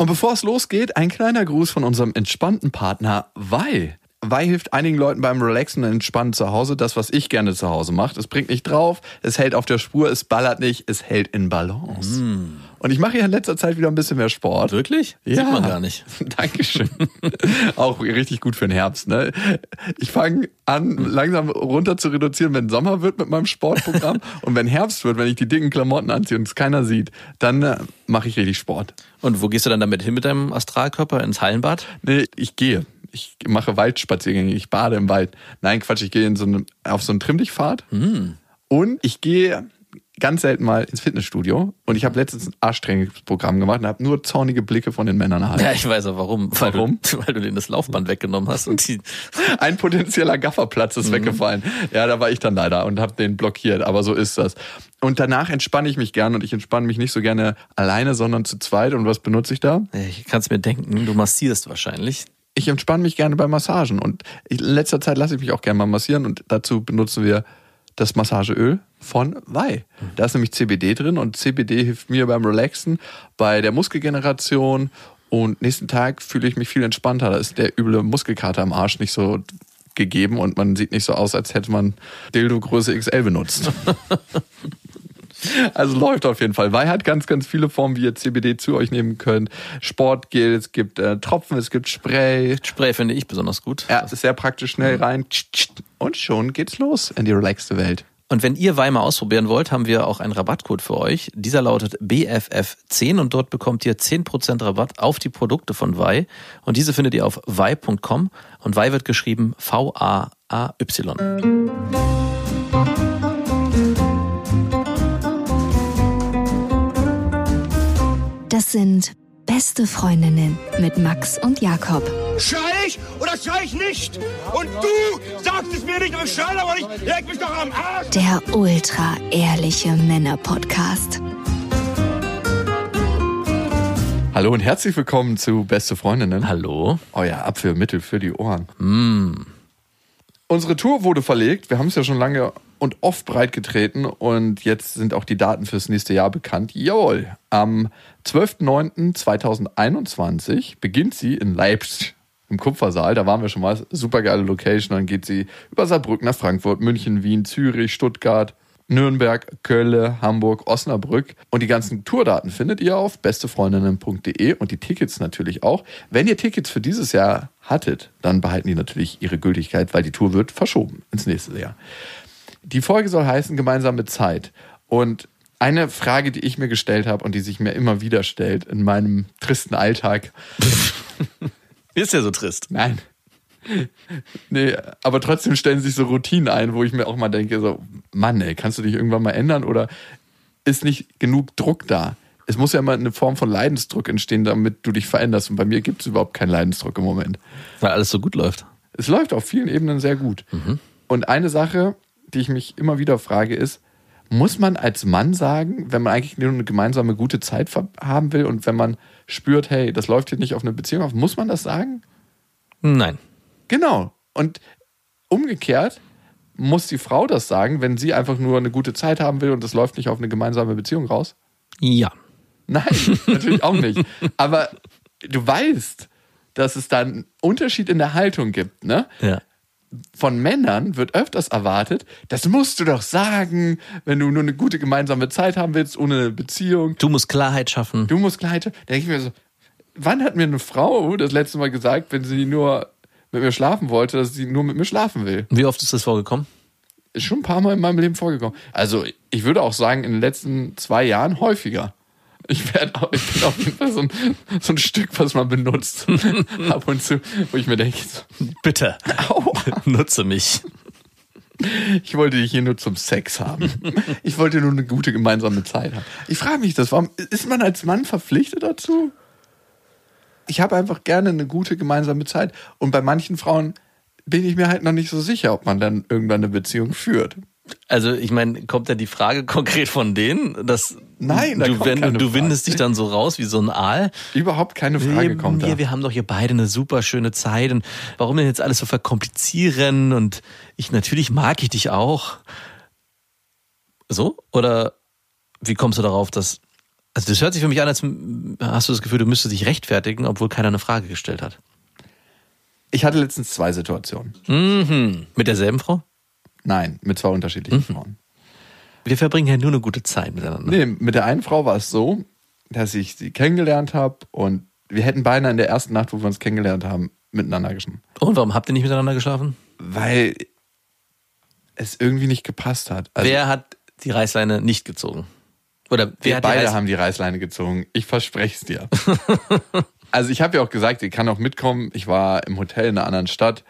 Und bevor es losgeht, ein kleiner Gruß von unserem entspannten Partner Wei. Wei hilft einigen Leuten beim Relaxen und Entspannen zu Hause. Das, was ich gerne zu Hause mache. Es bringt nicht drauf, es hält auf der Spur, es ballert nicht, es hält in Balance. Mm. Und ich mache ja in letzter Zeit wieder ein bisschen mehr Sport. Wirklich? Ja. Sieht man gar nicht. Dankeschön. Auch richtig gut für den Herbst. Ne? Ich fange an, langsam runter zu reduzieren, wenn Sommer wird mit meinem Sportprogramm. und wenn Herbst wird, wenn ich die dicken Klamotten anziehe und es keiner sieht, dann äh, mache ich richtig Sport. Und wo gehst du dann damit hin mit deinem Astralkörper? Ins Hallenbad? Nee, ich gehe ich mache Waldspaziergänge, ich bade im Wald. Nein, Quatsch, ich gehe in so eine, auf so einen Trimmdichtpfad. Mm. Und ich gehe ganz selten mal ins Fitnessstudio und ich habe letztens ein Arschtrainingsprogramm gemacht und habe nur zornige Blicke von den Männern erhalten. Ja, ich weiß auch warum. Warum? Weil du, weil du denen das Laufband weggenommen hast und die ein potenzieller Gafferplatz ist mhm. weggefallen. Ja, da war ich dann leider und habe den blockiert, aber so ist das. Und danach entspanne ich mich gerne und ich entspanne mich nicht so gerne alleine, sondern zu zweit. Und was benutze ich da? Ich kann es mir denken, du massierst wahrscheinlich ich entspanne mich gerne bei Massagen und in letzter Zeit lasse ich mich auch gerne mal massieren und dazu benutzen wir das Massageöl von Wei. Da ist nämlich CBD drin und CBD hilft mir beim Relaxen, bei der Muskelgeneration und nächsten Tag fühle ich mich viel entspannter. Da ist der üble Muskelkater am Arsch nicht so gegeben und man sieht nicht so aus, als hätte man Dildo Größe XL benutzt. Also läuft auf jeden Fall. Wei hat ganz, ganz viele Formen, wie ihr CBD zu euch nehmen könnt. Sportgel, es gibt äh, Tropfen, es gibt Spray. Spray finde ich besonders gut. Ja, ist sehr praktisch, schnell rein. Und schon geht's los in die relaxte Welt. Und wenn ihr Weimar ausprobieren wollt, haben wir auch einen Rabattcode für euch. Dieser lautet BFF10 und dort bekommt ihr 10% Rabatt auf die Produkte von Wei. Und diese findet ihr auf wei.com und Wei wird geschrieben V-A-A-Y. Das sind beste Freundinnen mit Max und Jakob. Schrei ich oder schrei ich nicht? Und du sagst es mir nicht, aber schrei aber nicht. Leg mich doch am Arsch. Der ultra ehrliche Männer-Podcast. Hallo und herzlich willkommen zu Beste Freundinnen. Hallo. Euer Abführmittel für die Ohren. Mm. Unsere Tour wurde verlegt. Wir haben es ja schon lange und oft breitgetreten und jetzt sind auch die Daten fürs nächste Jahr bekannt. Jawohl, am 12.09.2021 beginnt sie in Leipzig im Kupfersaal. Da waren wir schon mal. Super geile Location. Dann geht sie über Saarbrücken nach Frankfurt, München, Wien, Zürich, Stuttgart, Nürnberg, Köln, Hamburg, Osnabrück. Und die ganzen Tourdaten findet ihr auf bestefreundinnen.de und die Tickets natürlich auch. Wenn ihr Tickets für dieses Jahr hattet, dann behalten die natürlich ihre Gültigkeit, weil die Tour wird verschoben ins nächste Jahr. Die Folge soll heißen gemeinsame Zeit. Und eine Frage, die ich mir gestellt habe und die sich mir immer wieder stellt in meinem tristen Alltag. Ist ja so trist. Nein. Nee, aber trotzdem stellen sich so Routinen ein, wo ich mir auch mal denke, so, Mann, ey, kannst du dich irgendwann mal ändern oder ist nicht genug Druck da? Es muss ja immer eine Form von Leidensdruck entstehen, damit du dich veränderst. Und bei mir gibt es überhaupt keinen Leidensdruck im Moment. Weil alles so gut läuft. Es läuft auf vielen Ebenen sehr gut. Mhm. Und eine Sache, die ich mich immer wieder frage, ist, muss man als Mann sagen, wenn man eigentlich nur eine gemeinsame gute Zeit haben will und wenn man spürt, hey, das läuft hier nicht auf eine Beziehung auf, muss man das sagen? Nein. Genau. Und umgekehrt muss die Frau das sagen, wenn sie einfach nur eine gute Zeit haben will und das läuft nicht auf eine gemeinsame Beziehung raus? Ja. Nein, natürlich auch nicht. Aber du weißt, dass es da einen Unterschied in der Haltung gibt, ne? Ja von Männern wird öfters erwartet, das musst du doch sagen, wenn du nur eine gute gemeinsame Zeit haben willst, ohne eine Beziehung. Du musst Klarheit schaffen. Du musst Klarheit schaffen. Da denke ich mir so, wann hat mir eine Frau das letzte Mal gesagt, wenn sie nur mit mir schlafen wollte, dass sie nur mit mir schlafen will? Wie oft ist das vorgekommen? Ist schon ein paar Mal in meinem Leben vorgekommen. Also ich würde auch sagen, in den letzten zwei Jahren häufiger. Ich, werd auch, ich bin auf jeden Fall so ein, so ein Stück, was man benutzt. Ab und zu, wo ich mir denke, so, bitte, Aua. nutze mich. Ich wollte dich hier nur zum Sex haben. Ich wollte nur eine gute gemeinsame Zeit haben. Ich frage mich das, warum ist man als Mann verpflichtet dazu? Ich habe einfach gerne eine gute gemeinsame Zeit. Und bei manchen Frauen bin ich mir halt noch nicht so sicher, ob man dann irgendwann eine Beziehung führt. Also ich meine, kommt da die Frage konkret von denen, dass Nein, da du, wenn, du windest dich dann so raus wie so ein Aal? Überhaupt keine Frage wir, kommt wir, da. Wir haben doch hier beide eine super schöne Zeit und warum denn jetzt alles so verkomplizieren und ich natürlich mag ich dich auch. So oder wie kommst du darauf, dass Also das hört sich für mich an, als hast du das Gefühl, du müsstest dich rechtfertigen, obwohl keiner eine Frage gestellt hat. Ich hatte letztens zwei Situationen. Mhm. Mit derselben Frau? Nein, mit zwei unterschiedlichen Frauen. Wir verbringen ja nur eine gute Zeit miteinander. Nee, mit der einen Frau war es so, dass ich sie kennengelernt habe und wir hätten beinahe in der ersten Nacht, wo wir uns kennengelernt haben, miteinander geschlafen. Und warum habt ihr nicht miteinander geschlafen? Weil es irgendwie nicht gepasst hat. Also wer hat die Reißleine nicht gezogen? Oder wer die beide Reiß- haben die Reißleine gezogen. Ich verspreche es dir. also ich habe ja auch gesagt, sie kann auch mitkommen. Ich war im Hotel in einer anderen Stadt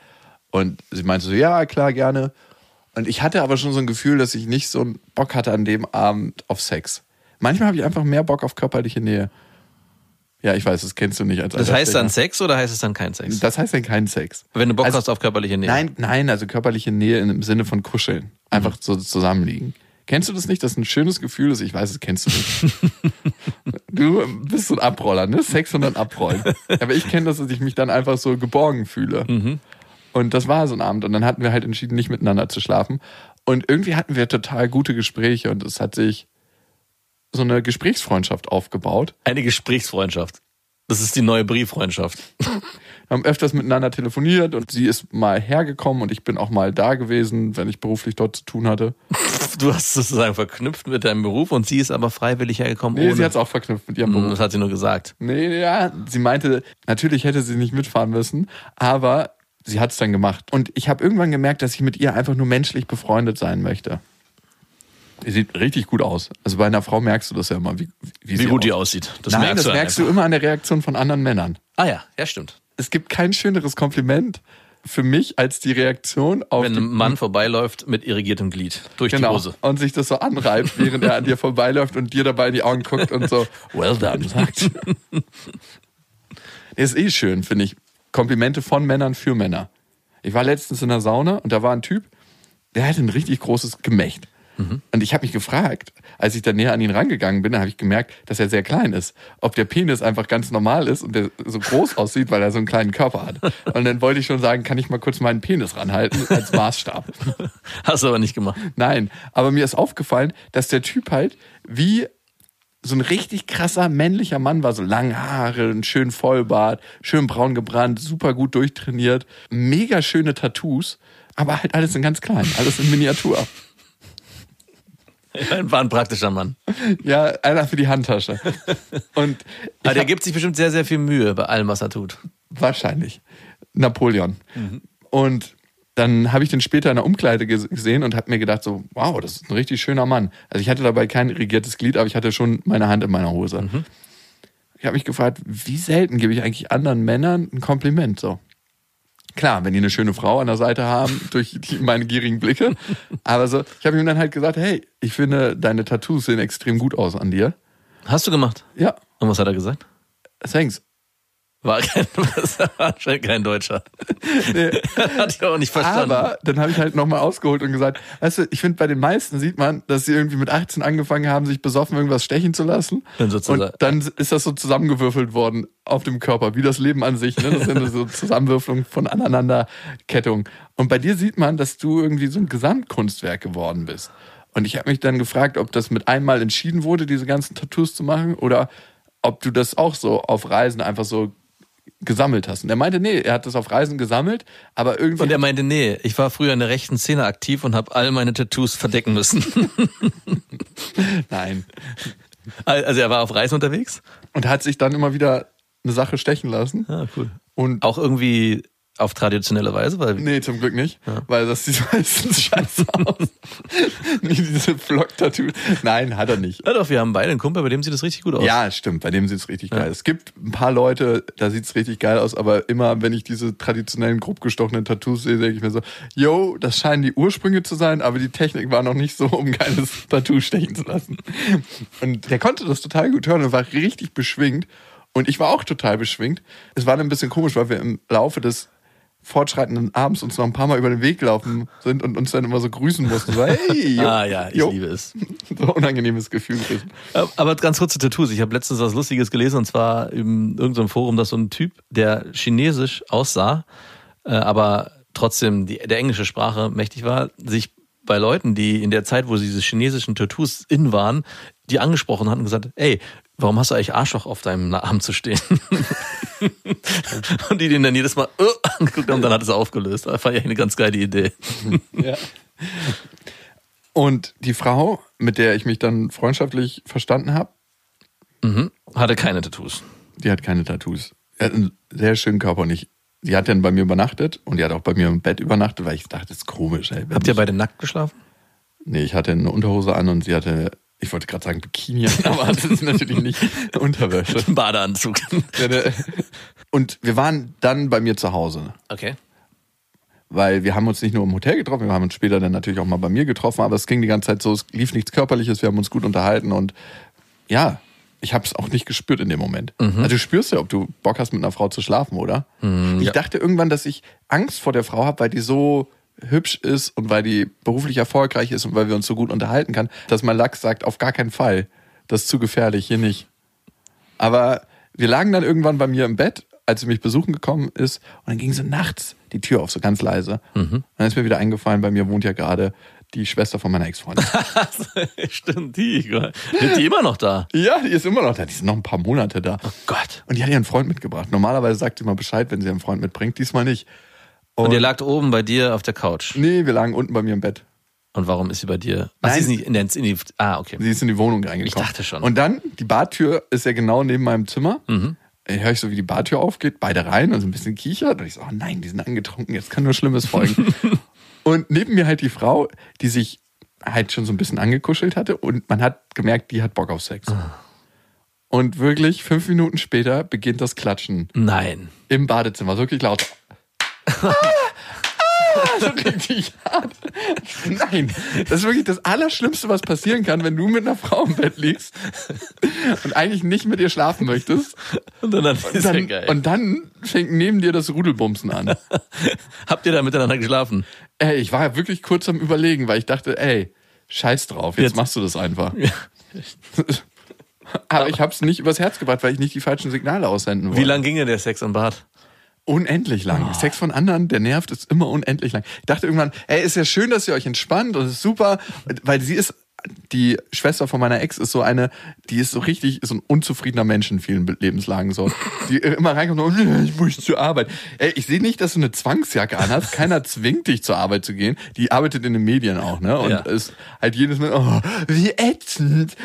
und sie meinte so, ja, klar, gerne. Und ich hatte aber schon so ein Gefühl, dass ich nicht so einen Bock hatte an dem Abend auf Sex. Manchmal habe ich einfach mehr Bock auf körperliche Nähe. Ja, ich weiß, das kennst du nicht als Das heißt dann. Sex oder heißt es dann kein Sex? Das heißt dann kein Sex. Wenn du Bock Also- hast auf körperliche Nähe. Nein, nein, also körperliche Nähe im Sinne von Kuscheln. Einfach so zusammenliegen. Kennst du das nicht, dass ein schönes Gefühl ist? Ich weiß, das kennst du nicht. du bist so ein Abroller, ne? Sex und dann abrollen. Aber ich kenne das, dass ich mich dann einfach so geborgen fühle. Und das war so ein Abend. Und dann hatten wir halt entschieden, nicht miteinander zu schlafen. Und irgendwie hatten wir total gute Gespräche und es hat sich so eine Gesprächsfreundschaft aufgebaut. Eine Gesprächsfreundschaft. Das ist die neue Brieffreundschaft. Wir haben öfters miteinander telefoniert und sie ist mal hergekommen und ich bin auch mal da gewesen, wenn ich beruflich dort zu tun hatte. Du hast es sozusagen verknüpft mit deinem Beruf und sie ist aber freiwillig hergekommen Nee, ohne. sie hat es auch verknüpft mit ihrem Hm, Beruf. Das hat sie nur gesagt. Nee, ja, sie meinte, natürlich hätte sie nicht mitfahren müssen, aber sie hat es dann gemacht. Und ich habe irgendwann gemerkt, dass ich mit ihr einfach nur menschlich befreundet sein möchte. Die sieht richtig gut aus. Also bei einer Frau merkst du das ja immer, wie, wie, Wie gut die aussieht. Das Nein, merkst das du merkst einfach. du immer an der Reaktion von anderen Männern. Ah ja, ja stimmt. Es gibt kein schöneres Kompliment für mich als die Reaktion auf Wenn die, ein Mann vorbeiläuft mit irrigiertem Glied durch die genau, Hose. und sich das so anreibt, während er an dir vorbeiläuft und dir dabei in die Augen guckt und so, well done, sagt. ist eh schön, finde ich. Komplimente von Männern für Männer. Ich war letztens in der Sauna und da war ein Typ, der hatte ein richtig großes Gemächt. Und ich habe mich gefragt, als ich dann näher an ihn rangegangen bin, habe ich gemerkt, dass er sehr klein ist. Ob der Penis einfach ganz normal ist und der so groß aussieht, weil er so einen kleinen Körper hat. Und dann wollte ich schon sagen, kann ich mal kurz meinen Penis ranhalten als Maßstab. Hast du aber nicht gemacht. Nein, aber mir ist aufgefallen, dass der Typ halt wie so ein richtig krasser männlicher Mann war, so lange Haare, einen schönen Vollbart, schön braun gebrannt, super gut durchtrainiert, mega schöne Tattoos, aber halt alles in ganz klein, alles in Miniatur. War ein praktischer Mann. Ja, einer für die Handtasche. Und Aber der gibt sich bestimmt sehr, sehr viel Mühe bei allem, was er tut. Wahrscheinlich. Napoleon. Und dann habe ich den später in der Umkleide ges- gesehen und habe mir gedacht so, wow, das ist ein richtig schöner Mann. Also ich hatte dabei kein irrigiertes Glied, aber ich hatte schon meine Hand in meiner Hose. Ich habe mich gefragt, wie selten gebe ich eigentlich anderen Männern ein Kompliment so. Klar, wenn die eine schöne Frau an der Seite haben, durch die, meine gierigen Blicke. Aber so, ich habe ihm dann halt gesagt, hey, ich finde, deine Tattoos sehen extrem gut aus an dir. Hast du gemacht? Ja, Und was hat er gesagt? thanks. War kein, war kein Deutscher. Hat ich auch nicht verstanden. Aber dann habe ich halt nochmal ausgeholt und gesagt, weißt du, ich finde, bei den meisten sieht man, dass sie irgendwie mit 18 angefangen haben, sich besoffen irgendwas stechen zu lassen. Dann und dann ist das so zusammengewürfelt worden auf dem Körper, wie das Leben an sich. Ne? Das sind so Zusammenwürfelungen von Aneinanderkettung. Und bei dir sieht man, dass du irgendwie so ein Gesamtkunstwerk geworden bist. Und ich habe mich dann gefragt, ob das mit einmal entschieden wurde, diese ganzen Tattoos zu machen, oder ob du das auch so auf Reisen einfach so gesammelt hast. Und er meinte, nee, er hat das auf Reisen gesammelt, aber irgendwie Und er meinte, nee, ich war früher in der rechten Szene aktiv und habe all meine Tattoos verdecken müssen. Nein. Also er war auf Reisen unterwegs? Und hat sich dann immer wieder eine Sache stechen lassen. Ja, cool. Und Auch irgendwie auf traditionelle Weise, weil nee, zum Glück nicht, weil das sieht meistens scheiße aus. Nie diese Flock-Tattoos. Nein, hat er nicht. ja doch, wir haben beide einen Kumpel, bei dem sieht das richtig gut aus. Ja, stimmt, bei dem sieht's richtig geil aus. Es gibt ein paar Leute, da sieht's richtig geil aus, aber immer, wenn ich diese traditionellen, grob gestochenen Tattoos sehe, denke ich mir so, yo, das scheinen die Ursprünge zu sein, aber die Technik war noch nicht so, um ein geiles Tattoo stechen zu lassen. Und der konnte das total gut hören und war richtig beschwingt. Und ich war auch total beschwingt. Es war dann ein bisschen komisch, weil wir im Laufe des fortschreitenden Abends uns noch ein paar Mal über den Weg gelaufen sind und uns dann immer so grüßen mussten. So, hey, jo, Ah ja, ich jo. liebe es. So ein unangenehmes Gefühl gewesen. Aber ganz kurz zu Tattoos. Ich habe letztens was Lustiges gelesen und zwar in irgendeinem Forum, dass so ein Typ, der chinesisch aussah, äh, aber trotzdem die, der englische Sprache mächtig war, sich bei Leuten, die in der Zeit, wo diese chinesischen Tattoos in waren, die angesprochen hatten und gesagt, ey, warum hast du eigentlich Arschloch auf deinem Arm zu stehen? und die den dann jedes Mal äh, angeguckt haben und dann hat es aufgelöst. Das fand ich eine ganz geile Idee. Ja. Und die Frau, mit der ich mich dann freundschaftlich verstanden habe, Mhm. Hatte keine Tattoos. die hat keine Tattoos. Er hat einen sehr schönen Körper und ich. Die hat dann bei mir übernachtet und die hat auch bei mir im Bett übernachtet, weil ich dachte, das ist komisch. Ey, Habt ihr beide nackt geschlafen? Nee, ich hatte eine Unterhose an und sie hatte, ich wollte gerade sagen Bikini aber das ist natürlich nicht Unterwäsche. Badeanzug. Und wir waren dann bei mir zu Hause, Okay. weil wir haben uns nicht nur im Hotel getroffen, wir haben uns später dann natürlich auch mal bei mir getroffen, aber es ging die ganze Zeit so, es lief nichts Körperliches, wir haben uns gut unterhalten und ja, ich habe es auch nicht gespürt in dem Moment. Also du spürst ja, ob du Bock hast, mit einer Frau zu schlafen, oder? ich ja. dachte irgendwann, dass ich Angst vor der Frau habe, weil die so hübsch ist und weil die beruflich erfolgreich ist und weil wir uns so gut unterhalten kann, dass mein Lachs sagt, auf gar keinen Fall. Das ist zu gefährlich, hier nicht. Aber wir lagen dann irgendwann bei mir im Bett, als sie mich besuchen gekommen ist, und dann ging so nachts die Tür auf, so ganz leise. Und dann ist mir wieder eingefallen, bei mir wohnt ja gerade die Schwester von meiner Ex-Freundin. Stimmt, die. Sind die immer noch da? ja, die ist immer noch da. Die sind noch ein paar Monate da. Oh Gott. Und die hat ihren Freund mitgebracht. Normalerweise sagt sie mal Bescheid, wenn sie ihren Freund mitbringt. Diesmal nicht. Und ihr lagt oben bei dir auf der Couch. Nee, wir lagen unten bei mir im Bett. Und warum ist sie bei dir? Ach, Nein. sie ist nicht in, der, in die. Ah, okay. Sie ist in die Wohnung reingekommen. Ich dachte schon. Und dann, die Badtür ist ja genau neben meinem Zimmer. Mhm. Dann höre ich so, wie die Badtür aufgeht, beide rein und so ein bisschen kichert. Und ich so, oh nein, die sind angetrunken, jetzt kann nur Schlimmes folgen. und neben mir halt die Frau, die sich halt schon so ein bisschen angekuschelt hatte und man hat gemerkt, die hat Bock auf Sex. Ah. Und wirklich fünf Minuten später beginnt das Klatschen Nein. im Badezimmer, wirklich laut. Ah, so richtig hart. Nein, das ist wirklich das Allerschlimmste, was passieren kann, wenn du mit einer Frau im Bett liegst und eigentlich nicht mit ihr schlafen möchtest. Und dann, ja Dann, geil. und dann fängt neben dir das Rudelbumsen an. Habt ihr da miteinander geschlafen? Ey, ich war wirklich kurz am Überlegen, weil ich dachte, ey, scheiß drauf, jetzt, Jetzt- machst du das einfach. Aber ich hab's nicht übers Herz gebracht, weil ich nicht die falschen Signale aussenden wollte. Wie lang ging denn der Sex im Bad? Unendlich lang. Sex von anderen, der nervt, ist immer unendlich lang. Ich dachte irgendwann, ey, ist ja schön, dass ihr euch entspannt und ist super, weil sie ist, die Schwester von meiner Ex ist so eine, die ist so richtig, so ein unzufriedener Mensch in vielen Lebenslagen so. Die immer reinkommt und so, ich muss zur Arbeit. Ey, ich sehe nicht, dass du eine Zwangsjacke anhast. Keiner zwingt dich zur Arbeit zu gehen. Die arbeitet in den Medien auch, ne? Und Ja. ist halt jedes Mal, oh, wie ätzend.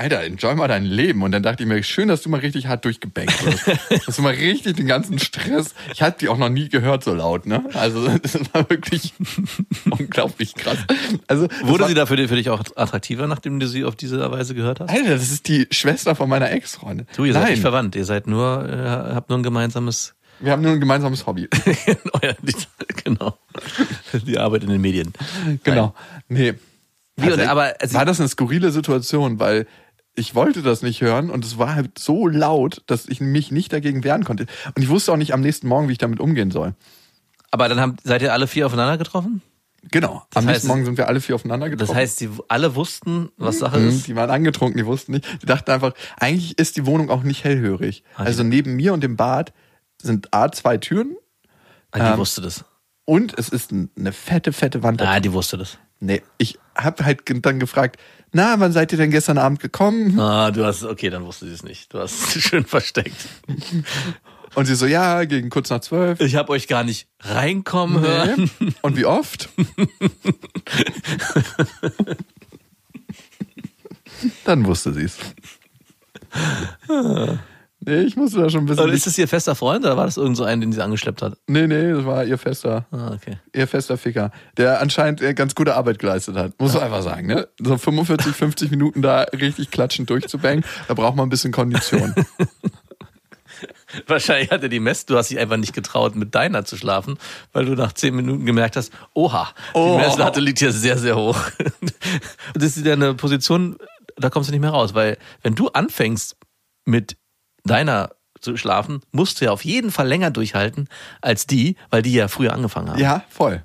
Alter, enjoy mal dein Leben. Und dann dachte ich mir, schön, dass du mal richtig hart durchgebankt wirst. dass du mal richtig den ganzen Stress. Ich hatte die auch noch nie gehört so laut, ne? Also, das war wirklich unglaublich krass. Also, Wurde war, sie da für, dich- auch attraktiver, nachdem du sie auf diese Weise gehört hast? Alter, das ist die Schwester von meiner Ex-Freundin. Du, ihr seid Nein, nicht verwandt. Ihr seid nur, äh, habt nur ein gemeinsames. wir haben nur ein gemeinsames Hobby. Genau. Die Arbeit in den Medien. genau. Nee. Wie, und- aber sie- war das eine skurrile Situation, weil ich wollte das nicht hören und es war halt so laut, dass ich mich nicht dagegen wehren konnte. Und ich wusste auch nicht am nächsten Morgen, wie ich damit umgehen soll. Aber dann haben, seid ihr alle vier aufeinander getroffen? Genau. Am heißt, nächsten Morgen sind wir alle vier aufeinander getroffen. Das heißt, sie alle wussten, was Sache Mhm, ist. Die waren angetrunken, die wussten nicht. Die dachten einfach, eigentlich ist die Wohnung auch nicht hellhörig. Ah, Also neben mir und dem Bad sind A zwei Türen Ah, die ähm, wusste das. und es ist ein- eine fette, fette Wand. Ah, die wusste das. Nee, ich habe halt dann gefragt, na, wann seid ihr denn gestern Abend gekommen? Ah, du hast, okay, dann wusste sie es nicht. Du hast es schön versteckt. Und sie so, ja, gegen kurz nach zwölf. Ich habe euch gar nicht reinkommen hören. Nee. Und wie oft? Dann wusste sie es. Nee, ich musste da schon ein bisschen. Und ist das ihr fester Freund oder war das irgend so ein, den sie angeschleppt hat? nee, nee, das war ihr fester, Ah, okay. ihr fester Ficker, der anscheinend äh, ganz gute Arbeit geleistet hat. Muss man einfach sagen, ne? So 45, 50 Minuten da richtig klatschend durchzubangen, da braucht man ein bisschen Kondition. Wahrscheinlich hatte die Mess, du hast dich einfach nicht getraut, mit deiner zu schlafen, weil du nach zehn Minuten gemerkt hast, oha, Oh. die Messlatte liegt hier sehr, sehr hoch. Das ist ja eine Position, da kommst du nicht mehr raus, weil wenn du anfängst mit deiner zu schlafen, musst du ja auf jeden Fall länger durchhalten als die, weil die ja früher angefangen haben. ja, voll.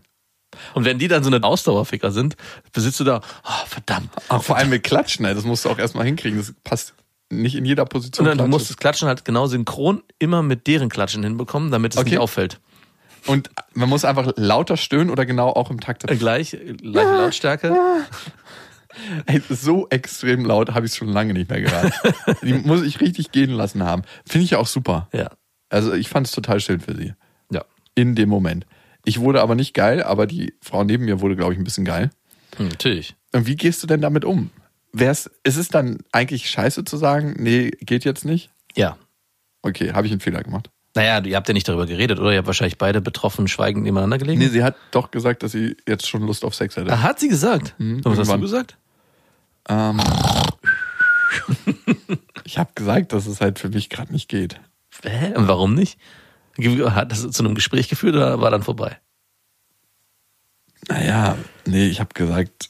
Und wenn die dann so eine Ausdauerficker sind, besitzt du da, oh, verdammt. Auch vor allem mit Klatschen, das musst du auch erstmal hinkriegen. Das passt nicht in jeder Position. Und dann du musst das Klatschen halt genau synchron immer mit deren Klatschen hinbekommen, damit es Okay. nicht auffällt. Und man muss einfach lauter stöhnen oder genau auch im Takt. Äh, Gleich, gleiche Lautstärke. Ey, so extrem laut habe ich es schon lange nicht mehr gehört. Die muss ich richtig gehen lassen haben. Finde ich ja auch super. Ja. Also ich fand es total schön für sie. Ja. In dem Moment. Ich wurde aber nicht geil, aber die Frau neben mir wurde, glaube ich, ein bisschen geil. Hm, natürlich. Und wie gehst du denn damit um? Wär's, ist es dann eigentlich scheiße zu sagen, nee, geht jetzt nicht? Ja. Okay, habe ich einen Fehler gemacht. Naja, ihr habt ja nicht darüber geredet, oder? Ihr habt wahrscheinlich beide betroffen schweigend nebeneinander gelegen. Nee, sie hat doch gesagt, dass sie jetzt schon Lust auf Sex hätte. Ah, hat sie gesagt? Mhm, was hast du irgendwann. gesagt? Ähm, ich habe gesagt, dass es halt für mich gerade nicht geht. Hä? Und warum nicht? Hat das zu einem Gespräch geführt oder war dann vorbei? Naja, nee, ich habe gesagt,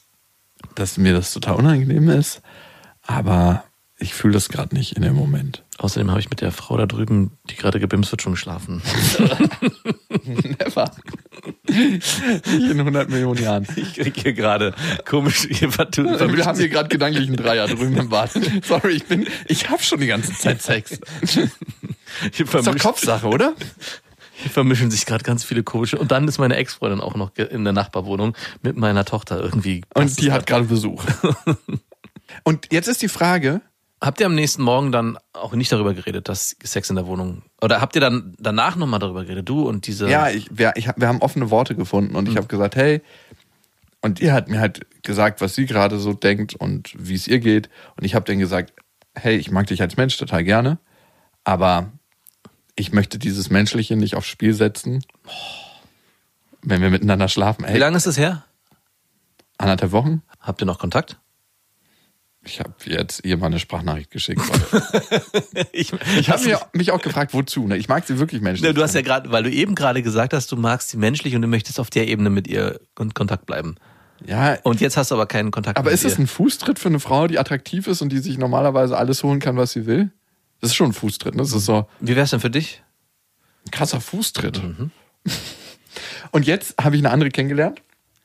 dass mir das total unangenehm ist, aber ich fühle das gerade nicht in dem Moment. Außerdem habe ich mit der Frau da drüben, die gerade gebimst wird, schon geschlafen. Never. in 100 Millionen Jahren. Ich kriege hier gerade komisch. Hier Wir haben hier gerade gedanklich einen Dreier drüben im Bad. Sorry, ich bin, ich habe schon die ganze Zeit Sex. hier, Ist doch Kopfsache, oder? hier vermischen sich gerade ganz viele komische. Und dann ist meine Ex-Freundin auch noch in der Nachbarwohnung mit meiner Tochter irgendwie. Und die hat gerade Besuch. Und jetzt ist die Frage, Habt ihr am nächsten Morgen dann auch nicht darüber geredet, dass Sex in der Wohnung. Oder habt ihr dann danach nochmal darüber geredet? Du und diese. Ja, ich, wir, ich, wir haben offene Worte gefunden und ich habe gesagt, hey, und die hat mir halt gesagt, was sie gerade so denkt und wie es ihr geht. Und ich habe dann gesagt, hey, ich mag dich als Mensch total gerne, aber ich möchte dieses Menschliche nicht aufs Spiel setzen, wenn wir miteinander schlafen. Wie Hey, lange ist es her? anderthalb Wochen? Habt ihr noch Kontakt? Ich habe jetzt ihr mal eine Sprachnachricht geschickt. Ich, Ich habe mich, auch gefragt, wozu. Ne? Ich mag sie wirklich menschlich. Ja, du hast ja gerade, weil du eben gerade gesagt hast, du magst sie menschlich und du möchtest auf der Ebene mit ihr in Kontakt bleiben. ja, Und jetzt hast du aber keinen Kontakt Aber ist es ihr. ein Fußtritt für eine Frau, die attraktiv ist und die sich normalerweise alles holen kann, was sie will? Das ist schon ein Fußtritt, ne? Das ist so Wie wär's denn für dich? ein krasser Fußtritt. Und jetzt habe ich eine andere kennengelernt.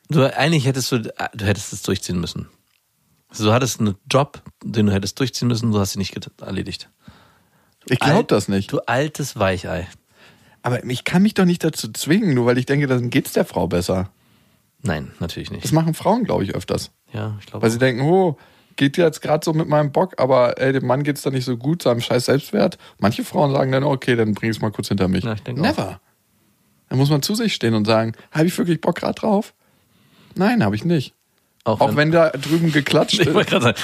Du, eigentlich hättest du, du hättest es durchziehen müssen. Also du hattest einen Job, den du hättest durchziehen müssen, du hast ihn nicht erledigt. Ich glaube das nicht. Du altes Weichei. Aber ich kann mich doch nicht dazu zwingen, nur weil ich denke, dann geht's der Frau besser. Nein, natürlich Das nicht. machen Frauen, glaube ich, öfters. Ja, ich glaube. Weil sie denken, oh, geht jetzt gerade so mit meinem Bock, aber ey, dem Mann geht's da nicht so gut, seinem scheiß Selbstwert. Manche Frauen sagen dann, okay, dann bring ich's mal kurz hinter mich. Ja, ich denke Never. Dann muss man zu sich stehen und sagen, habe ich wirklich Bock gerade drauf? Nein, habe ich nicht. Auch wenn da drüben geklatscht ich gerade sagen,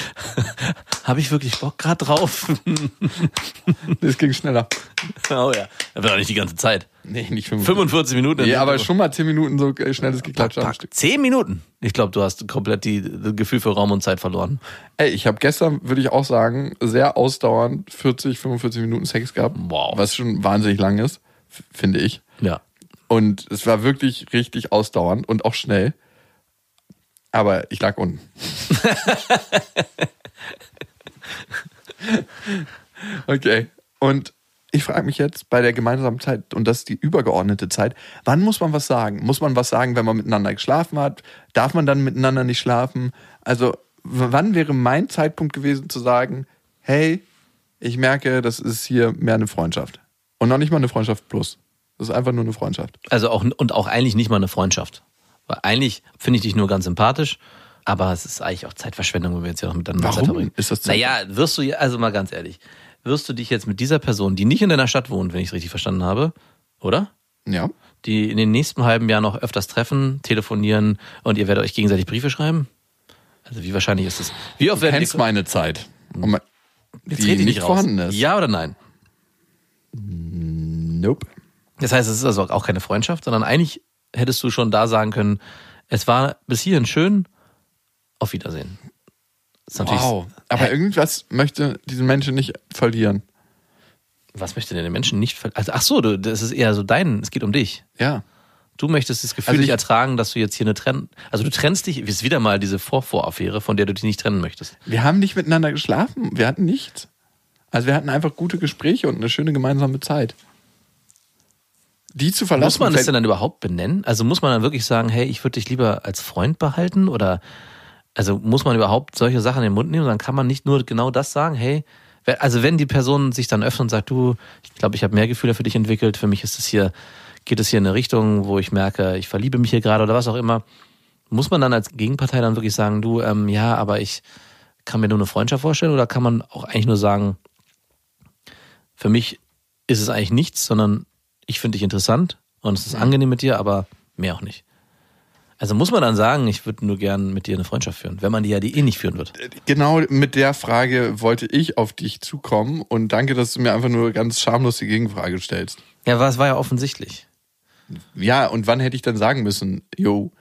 habe ich wirklich Bock gerade drauf? Das ging schneller. oh ja, aber doch nicht die ganze Zeit. Nee, nicht 45. 45 Minuten. Nee, aber schon mal 10 Minuten so äh, schnelles Geklatscht am Pack, Stück. Zehn Minuten. Ich glaube, du hast komplett die, das Gefühl für Raum und Zeit verloren. Ey, ich habe gestern, würde ich auch sagen, sehr ausdauernd 40, 45 Minuten Sex gehabt. Wow. Was schon wahnsinnig lang ist, finde ich. Ja. Und es war wirklich richtig ausdauernd und auch schnell. Aber ich lag unten. okay. Und ich frage mich jetzt bei der gemeinsamen Zeit, und das ist die übergeordnete Zeit, wann muss man was sagen? Muss man was sagen, wenn man miteinander geschlafen hat? Darf man dann miteinander nicht schlafen? Also, wann wäre mein Zeitpunkt gewesen zu sagen, hey, ich merke, das ist hier mehr eine Freundschaft. Und noch nicht mal eine Freundschaft plus. Das ist einfach nur eine Freundschaft. Also auch, und auch eigentlich nicht mal eine Freundschaft. Weil eigentlich finde ich dich nur ganz sympathisch, aber es ist eigentlich auch Zeitverschwendung, wenn wir jetzt hier noch miteinander Warum Zeit verbringen. ist das Zeit- Naja, wirst du, also mal ganz ehrlich, wirst du dich jetzt mit dieser Person, die nicht in deiner Stadt wohnt, wenn ich es richtig verstanden habe, oder? Ja. Die in den nächsten halben Jahr noch öfters treffen, telefonieren und ihr werdet euch gegenseitig Briefe schreiben? Also wie wahrscheinlich ist es? Wie oft Du kennst ihr, meine Zeit. Ma- Jetzt die red ich nicht raus. vorhanden ist. Ja oder nein? Nope. Das heißt, es ist also auch keine Freundschaft, sondern eigentlich hättest du schon da sagen können, es war bis hierhin schön, auf Wiedersehen. Wow. Aber Hä? irgendwas möchte diesen Menschen nicht verlieren. Was möchte denn der Menschen nicht ver also, Ach so, du, das ist eher so dein, es geht um dich. Ja. Du möchtest das Gefühl Also nicht ich- ertragen, dass du jetzt hier eine Trenn... Also du trennst dich, ist wieder mal diese Vorvoraffäre, von der du dich nicht trennen möchtest. Wir haben nicht miteinander geschlafen. Wir hatten nichts. Also wir hatten einfach gute Gespräche und eine schöne gemeinsame Zeit. Die zu verlassen. Muss man das denn dann überhaupt benennen? Also muss man dann wirklich sagen, hey, ich würde dich lieber als Freund behalten? Oder also muss man überhaupt solche Sachen in den Mund nehmen? Dann kann man nicht nur genau das sagen, hey, also wenn die Person sich dann öffnet und sagt, du, ich glaube, ich habe mehr Gefühle für dich entwickelt, für mich ist es hier geht es hier in eine Richtung, wo ich merke, ich verliebe mich hier gerade oder was auch immer, muss man dann als Gegenpartei dann wirklich sagen, du, ähm, ja, aber ich kann mir nur eine Freundschaft vorstellen oder kann man auch eigentlich nur sagen, für mich ist es eigentlich nichts, sondern ich finde dich interessant und es ist angenehm mit dir, aber mehr auch nicht. Also muss man dann sagen, ich würde nur gern mit dir eine Freundschaft führen, wenn man die ja die eh nicht führen wird. Genau mit der Frage wollte ich auf dich zukommen und danke, dass du mir einfach nur ganz schamlos die Gegenfrage stellst. Ja, was war ja offensichtlich. Ja, und wann hätte ich dann sagen müssen, yo,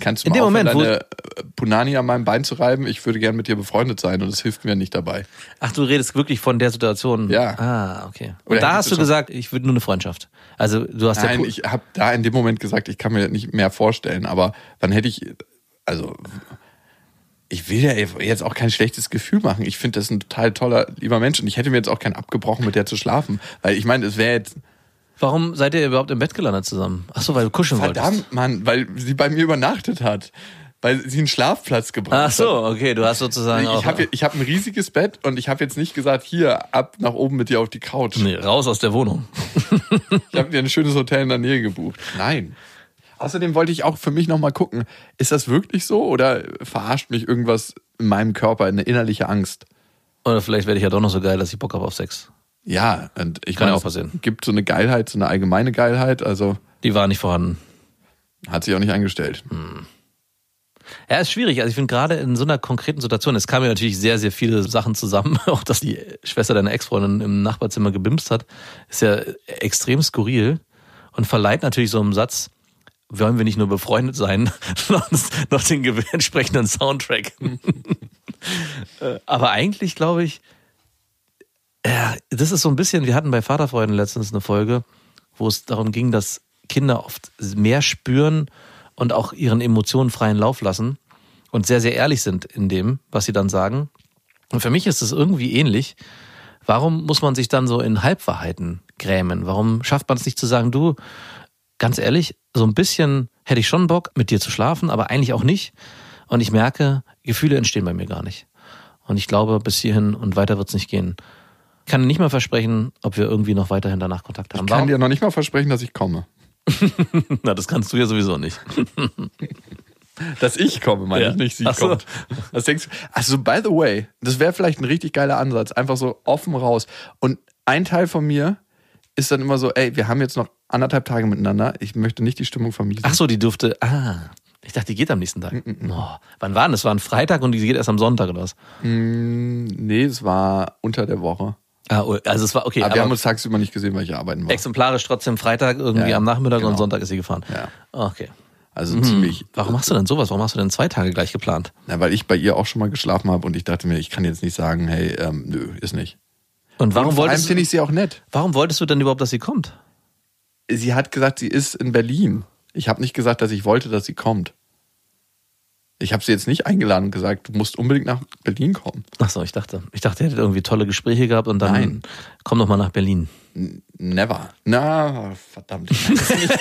kannst du In mal dem aufhören, Moment, deine äh, Punani an meinem Bein zu reiben? Ich würde gern mit dir befreundet sein und es hilft mir nicht dabei. Ach, du redest wirklich von der Situation. Ja. Ah, okay. Und Oder da hast du gesagt, ich würde nur eine Freundschaft. Also du hast Nein, ja ich habe da in dem Moment gesagt, ich kann mir nicht mehr vorstellen, aber wann hätte ich, also ich will ja jetzt auch kein schlechtes Gefühl machen. Ich finde das ein total toller, lieber Mensch und ich hätte mir jetzt auch keinen abgebrochen, mit der zu schlafen, weil ich meine, es wäre jetzt Warum seid ihr überhaupt im Bett gelandet zusammen? Ach so, weil du kuscheln wolltest. verdammt, Mann, weil sie bei mir übernachtet hat, weil sie einen Schlafplatz gebracht Ach hat. so, okay, du hast sozusagen auch Ich habe ich hab ein riesiges Bett und ich habe jetzt nicht gesagt, hier, ab nach oben mit dir auf die Couch. nee, raus aus der Wohnung. Ich habe dir ein schönes Hotel in der Nähe gebucht. Nein. Außerdem wollte ich auch für mich nochmal gucken, ist das wirklich so oder verarscht mich irgendwas in meinem Körper, eine innerliche Angst? Oder vielleicht werde ich ja doch noch so geil, dass ich Bock habe auf Sex. Ja, und ich Kann meine, auch passieren. es gibt so eine Geilheit, so eine allgemeine Geilheit, also Die war nicht vorhanden. hat sich auch nicht eingestellt. Ja, ist schwierig. Also ich finde gerade in so einer konkreten Situation, es kamen ja natürlich sehr, sehr viele Sachen zusammen, auch dass die Schwester deiner Ex-Freundin im Nachbarzimmer gebimst hat, ist ja extrem skurril und verleiht natürlich so einem Satz, wollen wir nicht nur befreundet sein, noch, noch den entsprechenden Soundtrack. Äh, Aber eigentlich glaube ich, ja, das ist so ein bisschen, wir hatten bei Vaterfreunden letztens eine Folge, wo es darum ging, dass Kinder oft mehr spüren und auch ihren Emotionen freien Lauf lassen und sehr, sehr ehrlich sind in dem, was sie dann sagen. Und für mich ist es irgendwie ähnlich. Warum muss man sich dann so in Halbwahrheiten grämen? Warum schafft man es nicht zu sagen, du, ganz ehrlich, so ein bisschen hätte ich schon Bock, mit dir zu schlafen, aber eigentlich auch nicht. Und ich merke, Gefühle entstehen bei mir gar nicht. Und ich glaube, bis hierhin und weiter wird es nicht gehen. Ich kann nicht mal versprechen, ob wir irgendwie noch weiterhin danach Kontakt haben. Ich kann dir noch nicht mal versprechen, dass ich komme. Na, das kannst du ja sowieso nicht. Dass ich komme, meine Ja. ich nicht, sie Ach so. kommt. Was denkst du? Also, by the way, das wäre vielleicht ein richtig geiler Ansatz. Einfach so offen raus. Und ein Teil von mir ist dann immer so, ey, wir haben jetzt noch anderthalb Tage miteinander. Ich möchte nicht die Stimmung vermiesen. Ach so, die durfte. Ah, ich dachte, die geht am nächsten Tag. Oh, wann war denn das? War ein Freitag und die geht erst am Sonntag oder was? Nee, es war unter der Woche. Ah, oh, also es war okay. Aber, Aber, wir haben uns tagsüber nicht gesehen, weil ich arbeiten war. exemplarisch trotzdem Freitag irgendwie Ja, am Nachmittag und genau. Sonntag ist sie gefahren. Ja. Okay. Also ziemlich. Warum machst du denn sowas? Warum hast du denn zwei Tage gleich geplant? Na, weil ich bei ihr auch schon mal geschlafen habe und ich dachte mir, ich kann jetzt nicht sagen, hey, ähm, nö, ist nicht. Und warum und vor allem wolltest finde ich sie auch nett. warum wolltest du denn überhaupt, dass sie kommt? Sie hat gesagt, sie ist in Berlin. Ich habe nicht gesagt, dass ich wollte, dass sie kommt. Ich habe sie jetzt nicht eingeladen und gesagt, du musst unbedingt nach Berlin kommen. Ach so, ich dachte, ich dachte, ihr hättet irgendwie tolle Gespräche gehabt und dann Nein. komm doch mal nach Berlin. Never. Na, verdammt. Ich weiß, nicht.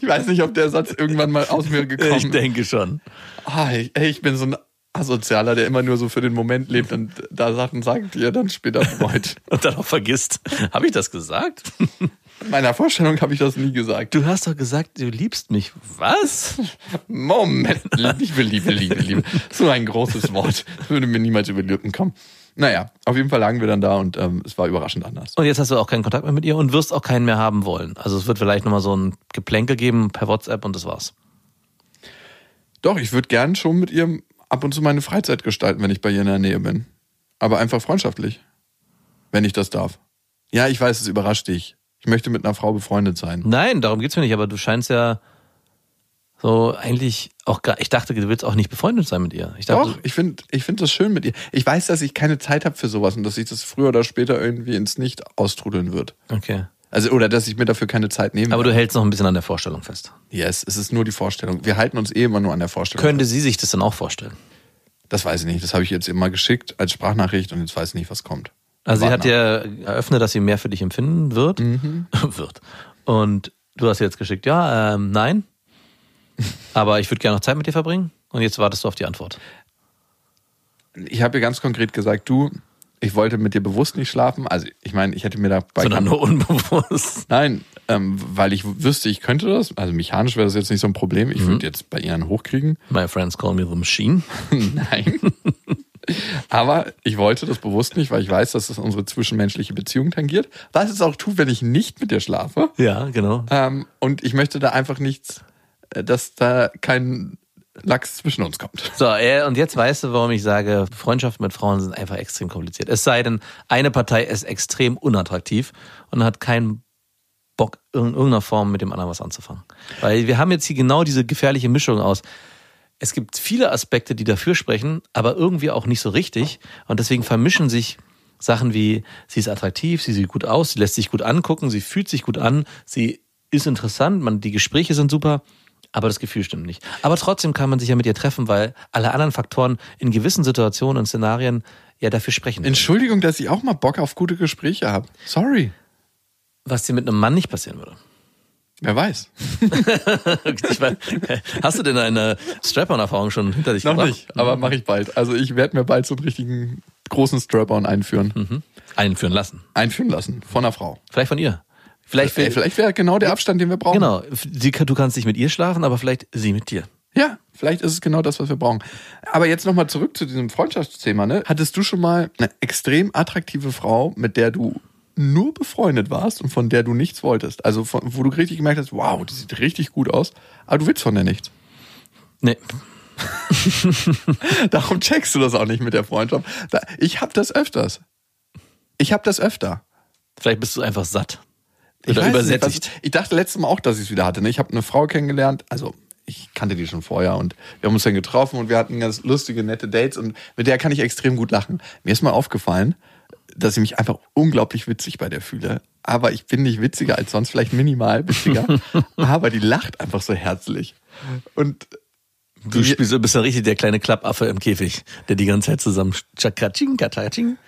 ich weiß nicht, ob der Satz irgendwann mal aus mir gekommen ist. denke schon. Ah, ich, ich bin so ein Asozialer, der immer nur so für den Moment lebt und da Sachen sagt, die er dann später bereut. Und dann auch vergisst. Habe ich das gesagt? In meiner Vorstellung habe ich das nie gesagt. Du hast doch gesagt, du liebst mich. Was? Moment, Liebe, Liebe, Liebe, Liebe. So ein großes Wort. Das würde mir niemals über die Lippen kommen. Naja, auf jeden Fall lagen wir dann da und ähm, es war überraschend anders. Und jetzt hast du auch keinen Kontakt mehr mit ihr und wirst auch keinen mehr haben wollen. Also es wird vielleicht nochmal so ein Geplänkel geben per WhatsApp und das war's. Doch, ich würde gern schon mit ihr ab und zu meine Freizeit gestalten, wenn ich bei ihr in der Nähe bin. Aber einfach freundschaftlich. Wenn ich das darf. Ja, ich weiß, es überrascht dich. Ich möchte mit einer Frau befreundet sein. Nein, darum geht's mir nicht, aber du scheinst ja so eigentlich auch gar, ich dachte, du willst auch nicht befreundet sein mit ihr. Ich dachte, Doch, ich finde ich find das schön mit ihr. Ich weiß, dass ich keine Zeit habe für sowas und dass sich das früher oder später irgendwie ins Nicht austrudeln wird. okay. Also, oder dass ich mir dafür keine Zeit nehme. Aber du hältst noch ein bisschen an der Vorstellung fest. Yes, es ist nur die Vorstellung. Wir halten uns eh immer nur an der Vorstellung. Könnte sie sich das dann auch vorstellen? Das weiß ich nicht. Das habe ich jetzt immer geschickt als Sprachnachricht und jetzt weiß ich nicht, was kommt. Also sie hat dir eröffnet, dass sie mehr für dich empfinden wird. Mhm. wird. Und du hast jetzt geschickt, ja, ähm, nein. Aber ich würde gerne noch Zeit mit dir verbringen. Und jetzt wartest du auf die Antwort. Ich habe ihr ganz konkret gesagt, du, ich wollte mit dir bewusst nicht schlafen. Also ich meine, ich hätte mir dabei Sondern nur unbewusst. Nein, ähm, weil ich wüsste, ich könnte das. Also mechanisch wäre das jetzt nicht so ein Problem. Ich würde jetzt bei ihr einen hochkriegen. My friends call me the machine. Nein. Aber ich wollte das bewusst nicht, weil ich weiß, dass das unsere zwischenmenschliche Beziehung tangiert. Was es auch tut, wenn ich nicht mit dir schlafe. Ja, genau. Ähm, und ich möchte da einfach nichts, äh, dass da kein Lachs zwischen uns kommt. So, äh, und jetzt weißt du, warum ich sage, Freundschaften mit Frauen sind einfach extrem kompliziert. Es sei denn, eine Partei ist extrem unattraktiv und hat keinen Bock, in irgendeiner Form mit dem anderen was anzufangen. Weil wir haben jetzt hier genau diese gefährliche Mischung aus. Es gibt viele Aspekte, die dafür sprechen, aber irgendwie auch nicht so richtig. Und deswegen vermischen sich Sachen wie, sie ist attraktiv, sie sieht gut aus, sie lässt sich gut angucken, sie fühlt sich gut an, sie ist interessant, man, die Gespräche sind super, aber das Gefühl stimmt nicht. Aber trotzdem kann man sich ja mit ihr treffen, weil alle anderen Faktoren in gewissen Situationen und Szenarien ja dafür sprechen. Entschuldigung, dass ich auch mal Bock auf gute Gespräche habe. Sorry. Was dir mit einem Mann nicht passieren würde. Wer weiß. Weiß, Hast du denn eine Strap-on-Erfahrung schon hinter dich Noch gebracht? nicht, aber mache ich bald. Also ich werde mir bald so einen richtigen großen Strap-on einführen. Mhm. Einführen lassen. Einführen lassen. Von einer Frau. Vielleicht von ihr. Vielleicht, Ey, vielleicht wäre genau der Abstand, den wir brauchen. Genau. Du kannst nicht mit ihr schlafen, aber vielleicht sie mit dir. Ja, vielleicht ist es genau das, was wir brauchen. Aber jetzt nochmal zurück zu diesem Freundschaftsthema. Ne? Hattest du schon mal eine extrem attraktive Frau, mit der du nur befreundet warst und von der du nichts wolltest? Also von, wo du richtig gemerkt hast, wow, die sieht richtig gut aus, aber du willst von der nichts. Nee. Darum checkst du das auch nicht mit der Freundschaft. Ich habe das öfters. Ich habe das öfter. Vielleicht bist du einfach satt. Ich Oder nicht, übersättigt. was- ich dachte letztes Mal auch, dass ich es wieder hatte. Ne? Ich habe eine Frau kennengelernt, also ich kannte die schon vorher und wir haben uns dann getroffen und wir hatten ganz lustige, nette Dates und mit der kann ich extrem gut lachen. Mir ist mal aufgefallen, dass ich mich einfach unglaublich witzig bei der fühle. Aber ich bin nicht witziger als sonst, vielleicht minimal witziger. aber die lacht einfach so herzlich. Und Du spielst, du bist ja richtig der kleine Klappaffe im Käfig, der die ganze Zeit zusammen tschakatsching, katsching.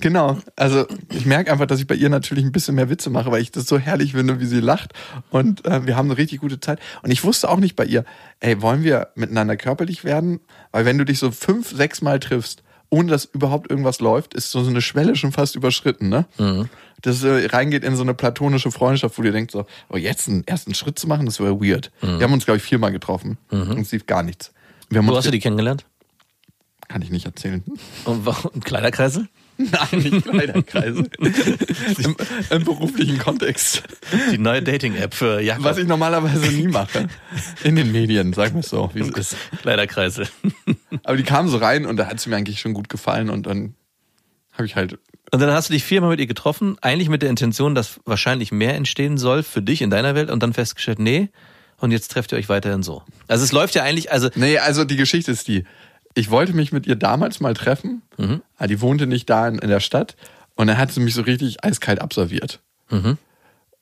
Genau, also ich merke einfach, dass ich bei ihr natürlich ein bisschen mehr Witze mache, weil ich das so herrlich finde, wie sie lacht. Und äh, wir haben eine richtig gute Zeit. Und ich wusste auch nicht bei ihr, ey, wollen wir miteinander körperlich werden? Weil wenn du dich so fünf, sechs Mal triffst, ohne dass überhaupt irgendwas läuft, ist so eine Schwelle schon fast überschritten, ne? Das äh, reingeht in so eine platonische Freundschaft, wo du denkst so, oh, jetzt einen ersten Schritt zu machen, das wäre weird. Wir haben uns, glaube ich, viermal getroffen und es lief gar nichts. Wir haben Wo uns hast du die kennengelernt? Kann ich nicht erzählen. Und warum- Kleiderkreisel? Nein, nicht Kleiderkreise. Im, Im beruflichen Kontext. Die neue Dating-App für Jakob. Was ich normalerweise nie mache. In den Medien, sagen wir es so, wie es ist. Kleiderkreisel. Aber die kamen so rein und da hat sie mir eigentlich schon gut gefallen und dann habe ich halt. Und dann hast du dich viermal mit ihr getroffen, eigentlich mit der Intention, dass wahrscheinlich mehr entstehen soll für dich in deiner Welt und dann festgestellt, nee, und jetzt trefft ihr euch weiterhin so. Also es läuft ja eigentlich, also Nee, also die Geschichte ist die. Ich wollte mich mit ihr damals mal treffen. aber Die wohnte nicht da in, in der Stadt. Und dann hat sie mich so richtig eiskalt absolviert.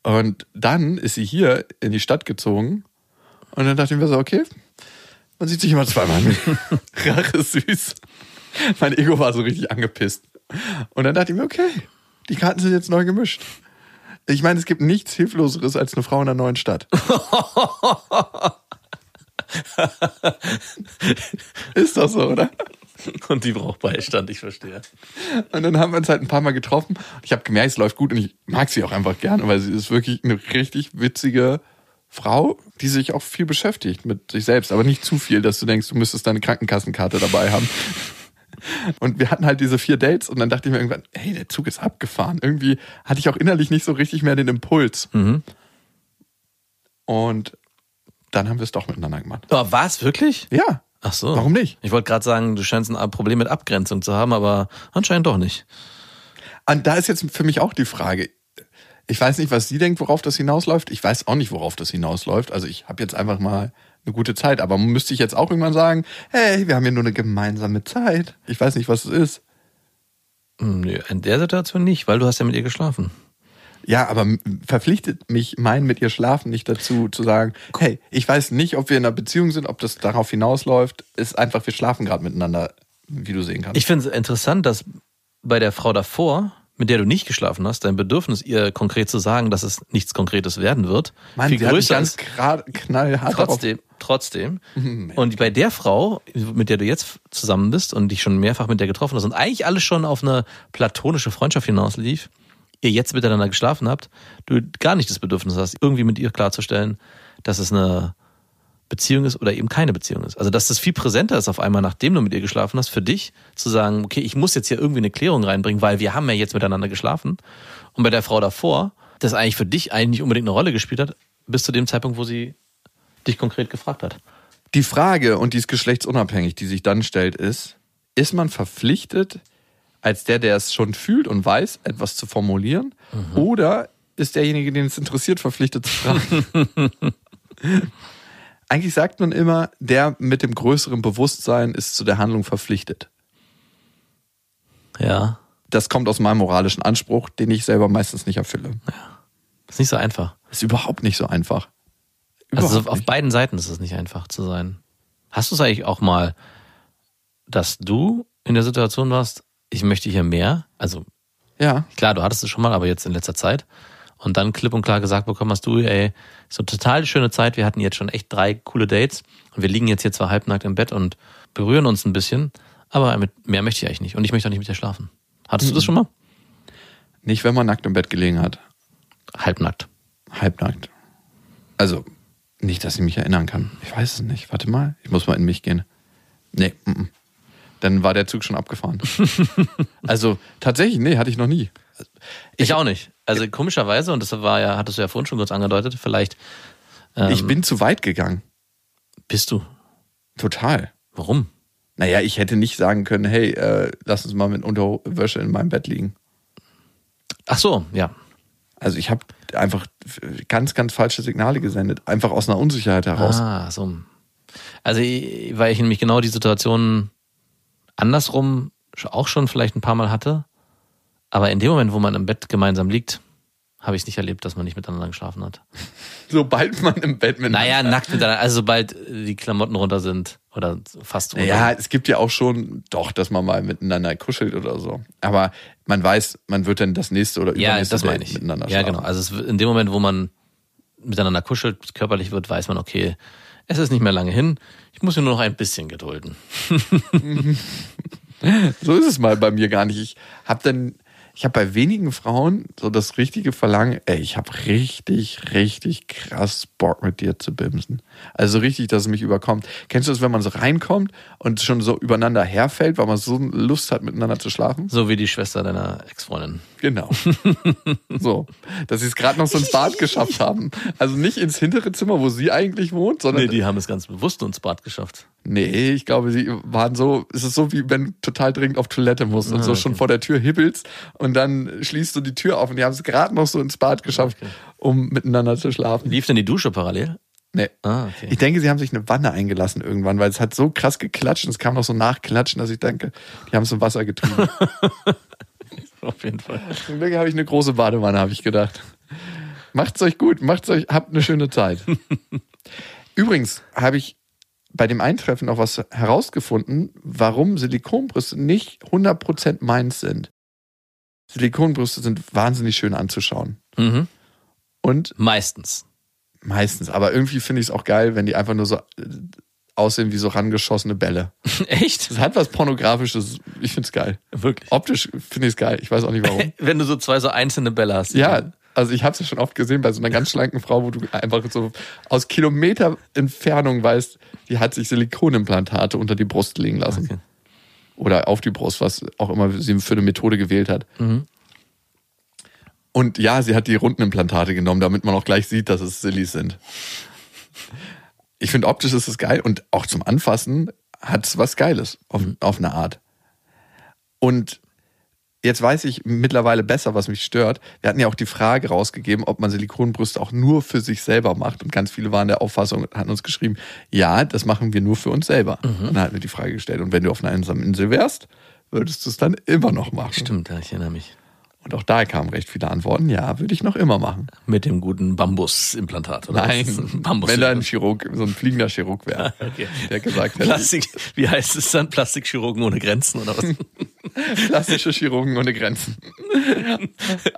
Und dann ist sie hier in die Stadt gezogen. Und dann dachte ich mir so, okay, man sieht sich immer zweimal. Rache süß. Mein Ego war so richtig angepisst. Und dann dachte ich mir, okay, die Karten sind jetzt neu gemischt. Ich meine, es gibt nichts Hilfloseres als eine Frau in einer neuen Stadt. Ist doch so, oder? und die braucht Beistand, ich verstehe. Und dann haben wir uns halt ein paar Mal getroffen. Ich habe gemerkt, es läuft gut und ich mag sie auch einfach gerne, weil sie ist wirklich eine richtig witzige Frau, die sich auch viel beschäftigt mit sich selbst, aber nicht zu viel, dass du denkst, du müsstest deine Krankenkassenkarte dabei haben. Und wir hatten halt diese vier Dates und dann dachte ich mir irgendwann, hey, der Zug ist abgefahren. Irgendwie hatte ich auch innerlich nicht so richtig mehr den Impuls. Und dann haben wir es doch miteinander gemacht. Oh, was, wirklich? Ja. Ach so. Warum nicht? Ich wollte gerade sagen, du scheinst ein Problem mit Abgrenzung zu haben, aber anscheinend doch nicht. Und da ist jetzt für mich auch die Frage. Ich weiß nicht, was sie denkt, worauf das hinausläuft. Ich weiß auch nicht, worauf das hinausläuft. Also ich habe jetzt einfach mal eine gute Zeit. Aber müsste ich jetzt auch irgendwann sagen, hey, wir haben hier nur eine gemeinsame Zeit. Ich weiß nicht, was es ist. Hm, Nö, in der Situation nicht, weil du hast ja mit ihr geschlafen. Ja, aber verpflichtet mich mein mit ihr Schlafen nicht dazu, zu sagen, hey, ich weiß nicht, ob wir in einer Beziehung sind, ob das darauf hinausläuft. Ist einfach, wir schlafen gerade miteinander, wie du sehen kannst. Ich finde es interessant, dass bei der Frau davor, mit der du nicht geschlafen hast, dein Bedürfnis, ihr konkret zu sagen, dass es nichts Konkretes werden wird, Mann, viel größer ganz ist. knallhart Trotzdem, trotzdem. Und bei der Frau, mit der du jetzt zusammen bist und dich schon mehrfach mit der getroffen hast und eigentlich alles schon auf eine platonische Freundschaft hinauslief, ihr jetzt miteinander geschlafen habt, du gar nicht das Bedürfnis hast, irgendwie mit ihr klarzustellen, dass es eine Beziehung ist oder eben keine Beziehung ist. Also dass das viel präsenter ist auf einmal, nachdem du mit ihr geschlafen hast, für dich zu sagen, okay, ich muss jetzt hier irgendwie eine Klärung reinbringen, weil wir haben ja jetzt miteinander geschlafen. Und bei der Frau davor, das eigentlich für dich eigentlich nicht unbedingt eine Rolle gespielt hat, bis zu dem Zeitpunkt, wo sie dich konkret gefragt hat. Die Frage, und die ist geschlechtsunabhängig, die sich dann stellt, ist, ist man verpflichtet, als der, der es schon fühlt und weiß, etwas zu formulieren? Oder ist derjenige, den es interessiert, verpflichtet zu fragen? Eigentlich sagt man immer, der mit dem größeren Bewusstsein ist zu der Handlung verpflichtet. Ja, Das kommt aus meinem moralischen Anspruch, den ich selber meistens nicht erfülle. ist nicht so einfach. Ist überhaupt nicht so einfach. Also Überhaupt auf nicht. beiden Seiten ist es nicht einfach zu sein. Hast du es eigentlich auch mal, dass du in der Situation warst, ich möchte hier mehr? Also Ja, klar, du hattest es schon mal, aber jetzt in letzter Zeit. Und dann klipp und klar gesagt bekommen hast, du, ey, so total schöne Zeit. Wir hatten jetzt schon echt drei coole Dates und wir liegen jetzt hier zwar halbnackt im Bett und berühren uns ein bisschen, aber mit mehr möchte ich eigentlich nicht. Und ich möchte auch nicht mit dir schlafen. Hattest du das schon mal? nicht, wenn man nackt im Bett gelegen hat. Halbnackt. Halbnackt. Also, nicht, dass ich mich erinnern kann. Ich weiß es nicht. Warte mal, ich muss mal in mich gehen. Nee, mm, mm. dann war der Zug schon abgefahren. also, tatsächlich, nee, hatte ich noch nie. Ich auch nicht. Also komischerweise, und das war ja, hattest du ja vorhin schon kurz angedeutet, vielleicht ähm, Ich bin zu weit gegangen. bist du. Total. Warum? Naja, ich hätte nicht sagen können, hey, äh, lass uns mal mit Unterwäsche in meinem Bett liegen. Ach so, ja. Also ich habe einfach ganz, ganz falsche Signale gesendet. Einfach aus einer Unsicherheit heraus. Ah, so. Also, weil ich nämlich genau die Situation andersrum auch schon vielleicht ein paar Mal hatte. Aber in dem Moment, wo man im Bett gemeinsam liegt, habe ich es nicht erlebt, dass man nicht miteinander geschlafen hat. Sobald man im Bett mit Naja, nackt miteinander. Also, sobald die Klamotten runter sind oder fast runter. Ja, es gibt ja auch schon doch, dass man mal miteinander kuschelt oder so. Aber man weiß, man wird dann das nächste oder ja übernächste das meine ich. miteinander Ja, schlafen. genau. Also, in dem Moment, wo man miteinander kuschelt, körperlich wird, weiß man, okay, es ist nicht mehr lange hin. Ich muss mir nur noch ein bisschen gedulden. So ist es mal bei mir gar nicht. Ich habe dann, ich habe bei wenigen Frauen so das richtige Verlangen, ey, ich habe richtig, richtig krass Bock mit dir zu bimsen. Also richtig, dass es mich überkommt. Kennst du das, wenn man so reinkommt und schon so übereinander herfällt, weil man so Lust hat, miteinander zu schlafen? So wie die Schwester deiner Ex-Freundin. Genau. so. Dass sie es gerade noch so ins Bad geschafft haben. Also nicht ins hintere Zimmer, wo sie eigentlich wohnt, sondern. Nee, die haben es ganz bewusst ins Bad geschafft. Nee, ich glaube, sie waren so, es ist so wie wenn du total dringend auf Toilette musst und Ah, so okay. schon vor der Tür hibbelst und dann schließt du die Tür auf und die haben es gerade noch so ins Bad geschafft, Okay. um miteinander zu schlafen. Lief denn die Dusche parallel? Nee. Ah, okay. Ich denke, sie haben sich eine Wanne eingelassen irgendwann, weil es hat so krass geklatscht und es kam noch so nachklatschen, dass ich denke, die haben es im Wasser getrieben. Auf jeden Fall. Zum Glück habe ich eine große Badewanne, habe ich gedacht. Macht's euch gut, macht's euch, habt eine schöne Zeit. Übrigens habe ich bei dem Eintreffen auch was herausgefunden, warum Silikonbrüste nicht 100% meins sind. Silikonbrüste sind wahnsinnig schön anzuschauen. Mhm. Und Meistens. meistens, aber irgendwie finde ich es auch geil, wenn die einfach nur so aussehen wie so rangeschossene Bälle. Echt? Das hat was Pornografisches. Ich finde es geil. Wirklich? Optisch finde ich es geil. Ich weiß auch nicht warum. Wenn du so zwei so einzelne Bälle hast. Ja, also ich habe es ja schon oft gesehen bei so einer ganz schlanken Frau, wo du einfach so aus Kilometer Entfernung weißt, die hat sich Silikonimplantate unter die Brust legen lassen. Okay. Oder auf die Brust, was auch immer sie für eine Methode gewählt hat. Mhm. Und ja, sie hat die runden Implantate genommen, damit man auch gleich sieht, dass es Sillies sind. Ich finde, optisch ist es geil und auch zum Anfassen hat es was Geiles auf, auf eine Art. Und jetzt weiß ich mittlerweile besser, was mich stört. Wir hatten ja auch die Frage rausgegeben, ob man Silikonbrüste auch nur für sich selber macht. Und ganz viele waren der Auffassung und hatten uns geschrieben, ja, das machen wir nur für uns selber. Und dann hatten wir die Frage gestellt, und wenn du auf einer einsamen Insel wärst, würdest du es dann immer noch machen? Stimmt, ja, ich erinnere mich. Und auch da kamen recht viele Antworten, ja, würde ich noch immer machen. Mit dem guten Bambusimplantat, oder? Nein? Bambus. wenn da ein Chirurg, so ein fliegender Chirurg wäre, Okay. der gesagt hätte, Plastik, wie heißt es dann? Plastikchirurgen ohne Grenzen oder was? plastische Chirurgen ohne Grenzen.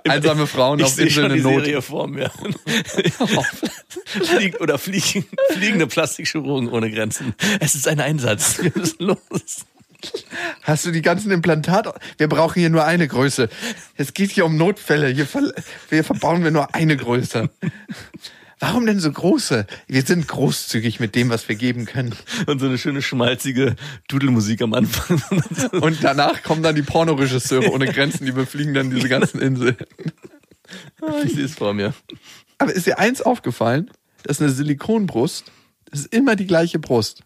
Einsame Frauen Ich auf Inseln in Not. Serie vor mir. Flieg, oder fliegen, fliegende Plastikchirurgen ohne Grenzen. Es ist ein Einsatz. Wir müssen los. Hast du die ganzen Implantate? Wir brauchen hier nur eine Größe. Es geht hier um Notfälle. Hier, ver hier verbauen wir nur eine Größe. Warum denn so große? Wir sind großzügig mit dem, was wir geben können. Und so eine schöne schmalzige Dudelmusik am Anfang. Und danach kommen dann die Pornoregisseure ohne Grenzen, die befliegen dann diese ganzen Inseln. ich sehe es vor mir. Aber ist dir eins aufgefallen? Das ist eine Silikonbrust. Das ist immer die gleiche Brust.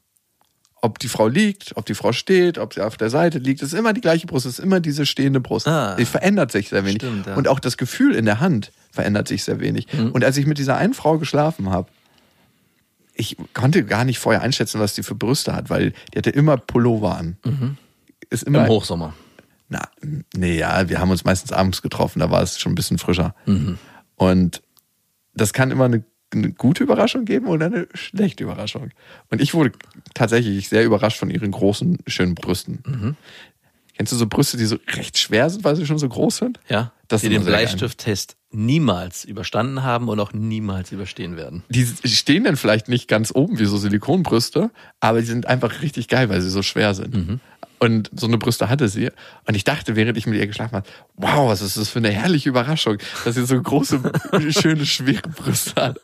Ob die Frau liegt, ob die Frau steht, ob sie auf der Seite liegt, ist immer die gleiche Brust, ist immer diese stehende Brust. Ah. die verändert sich sehr wenig. Stimmt, ja. Und auch das Gefühl in der Hand verändert sich sehr wenig. Mhm. Und als ich mit dieser einen Frau geschlafen habe, ich konnte gar nicht vorher einschätzen, was die für Brüste hat, weil die hatte immer Pullover an. Ist immer Im Hochsommer. na, nee, ja, wir haben uns meistens abends getroffen, da war es schon ein bisschen frischer. Mhm. Und das kann immer eine, eine gute Überraschung geben oder eine schlechte Überraschung. Und ich wurde tatsächlich sehr überrascht von ihren großen, schönen Brüsten. Mhm. Kennst du so Brüste, die so recht schwer sind, weil sie schon so groß sind? Ja, Das die den. Bleistifttest niemals überstanden haben und auch niemals überstehen werden. Die stehen dann vielleicht nicht ganz oben wie so Silikonbrüste, aber die sind einfach richtig geil, weil sie so schwer sind. Mhm. Und so eine Brüste hatte sie. Und ich dachte, während ich mit ihr geschlafen habe, wow, was ist das für eine herrliche Überraschung, dass sie so große, schöne, schwere Brüste hat.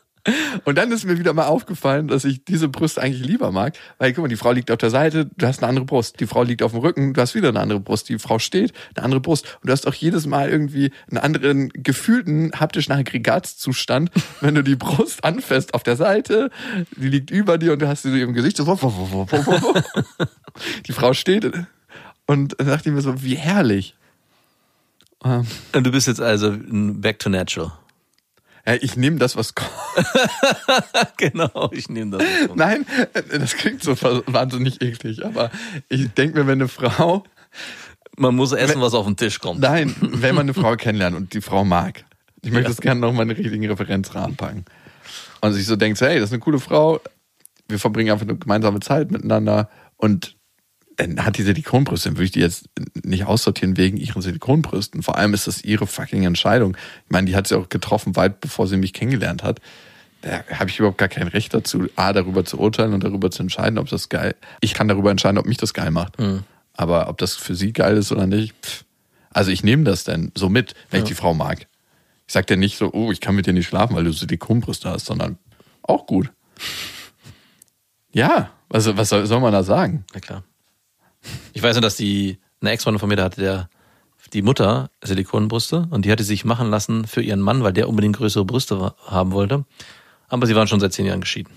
Und dann ist mir wieder mal aufgefallen, dass ich diese Brüste eigentlich lieber mag, weil guck mal, die Frau liegt auf der Seite, du hast eine andere Brust. Die Frau liegt auf dem Rücken, du hast wieder eine andere Brust. Die Frau steht, eine andere Brust. Und du hast auch jedes Mal irgendwie einen anderen gefühlten haptischen Aggregatzustand, wenn du die Brust anfasst auf der Seite, die liegt über dir und du hast sie so im Gesicht. So, die Frau steht und dachte ich mir so, wie herrlich. Ähm, Und du bist jetzt also back to natural. Ja, ich nehme das, was kommt. genau, ich nehme das. Nein, das klingt so wahnsinnig eklig, aber ich denke mir, wenn eine Frau, Man muss essen, was auf den Tisch kommt. nein, wenn man eine Frau kennenlernt und die Frau mag, ich möchte das gerne noch mal in den richtigen Referenzrahmen packen. Und sich so denkt, hey, das ist eine coole Frau, wir verbringen einfach eine gemeinsame Zeit miteinander und hat die Silikonbrüste, dann würde ich die jetzt nicht aussortieren wegen ihren Silikonbrüsten. Vor allem ist das ihre fucking Entscheidung. Ich meine, die hat sie auch getroffen, weit bevor sie mich kennengelernt hat. Da habe ich überhaupt gar kein Recht dazu, A, darüber zu urteilen und darüber zu entscheiden, ob das geil Ich kann darüber entscheiden, ob mich das geil macht. Aber ob das für sie geil ist oder nicht, pff. also ich nehme das denn so mit, wenn ich die Frau mag. Ich sag dir nicht so, oh, ich kann mit dir nicht schlafen, weil du Silikonbrüste hast, sondern auch gut. Ja, was, was soll, soll man da sagen? Na klar. Ich weiß nur, dass die, eine Ex-Freundin von mir, da hatte der, die Mutter Silikonbrüste und die hatte sich machen lassen für ihren Mann, weil der unbedingt größere Brüste haben wollte. Aber sie waren schon seit zehn Jahren geschieden.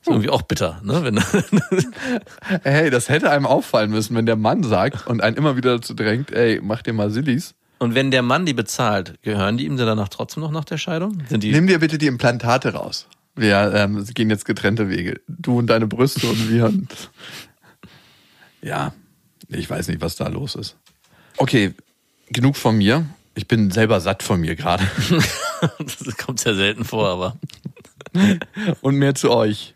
Ist irgendwie auch bitter, ne? Wenn, Hey, das hätte einem auffallen müssen, wenn der Mann sagt und einen immer wieder dazu drängt, ey, mach dir mal Sillis. und wenn der Mann die bezahlt, gehören die ihm dann danach trotzdem noch nach der Scheidung? Sind die, Nimm dir bitte die Implantate raus. Wir ähm, gehen jetzt getrennte Wege. Du und deine Brüste und wir und. Ja, ich weiß nicht, was da los ist. Okay, genug von mir. Ich bin selber satt von mir gerade. das kommt sehr selten vor, aber. Und mehr zu euch.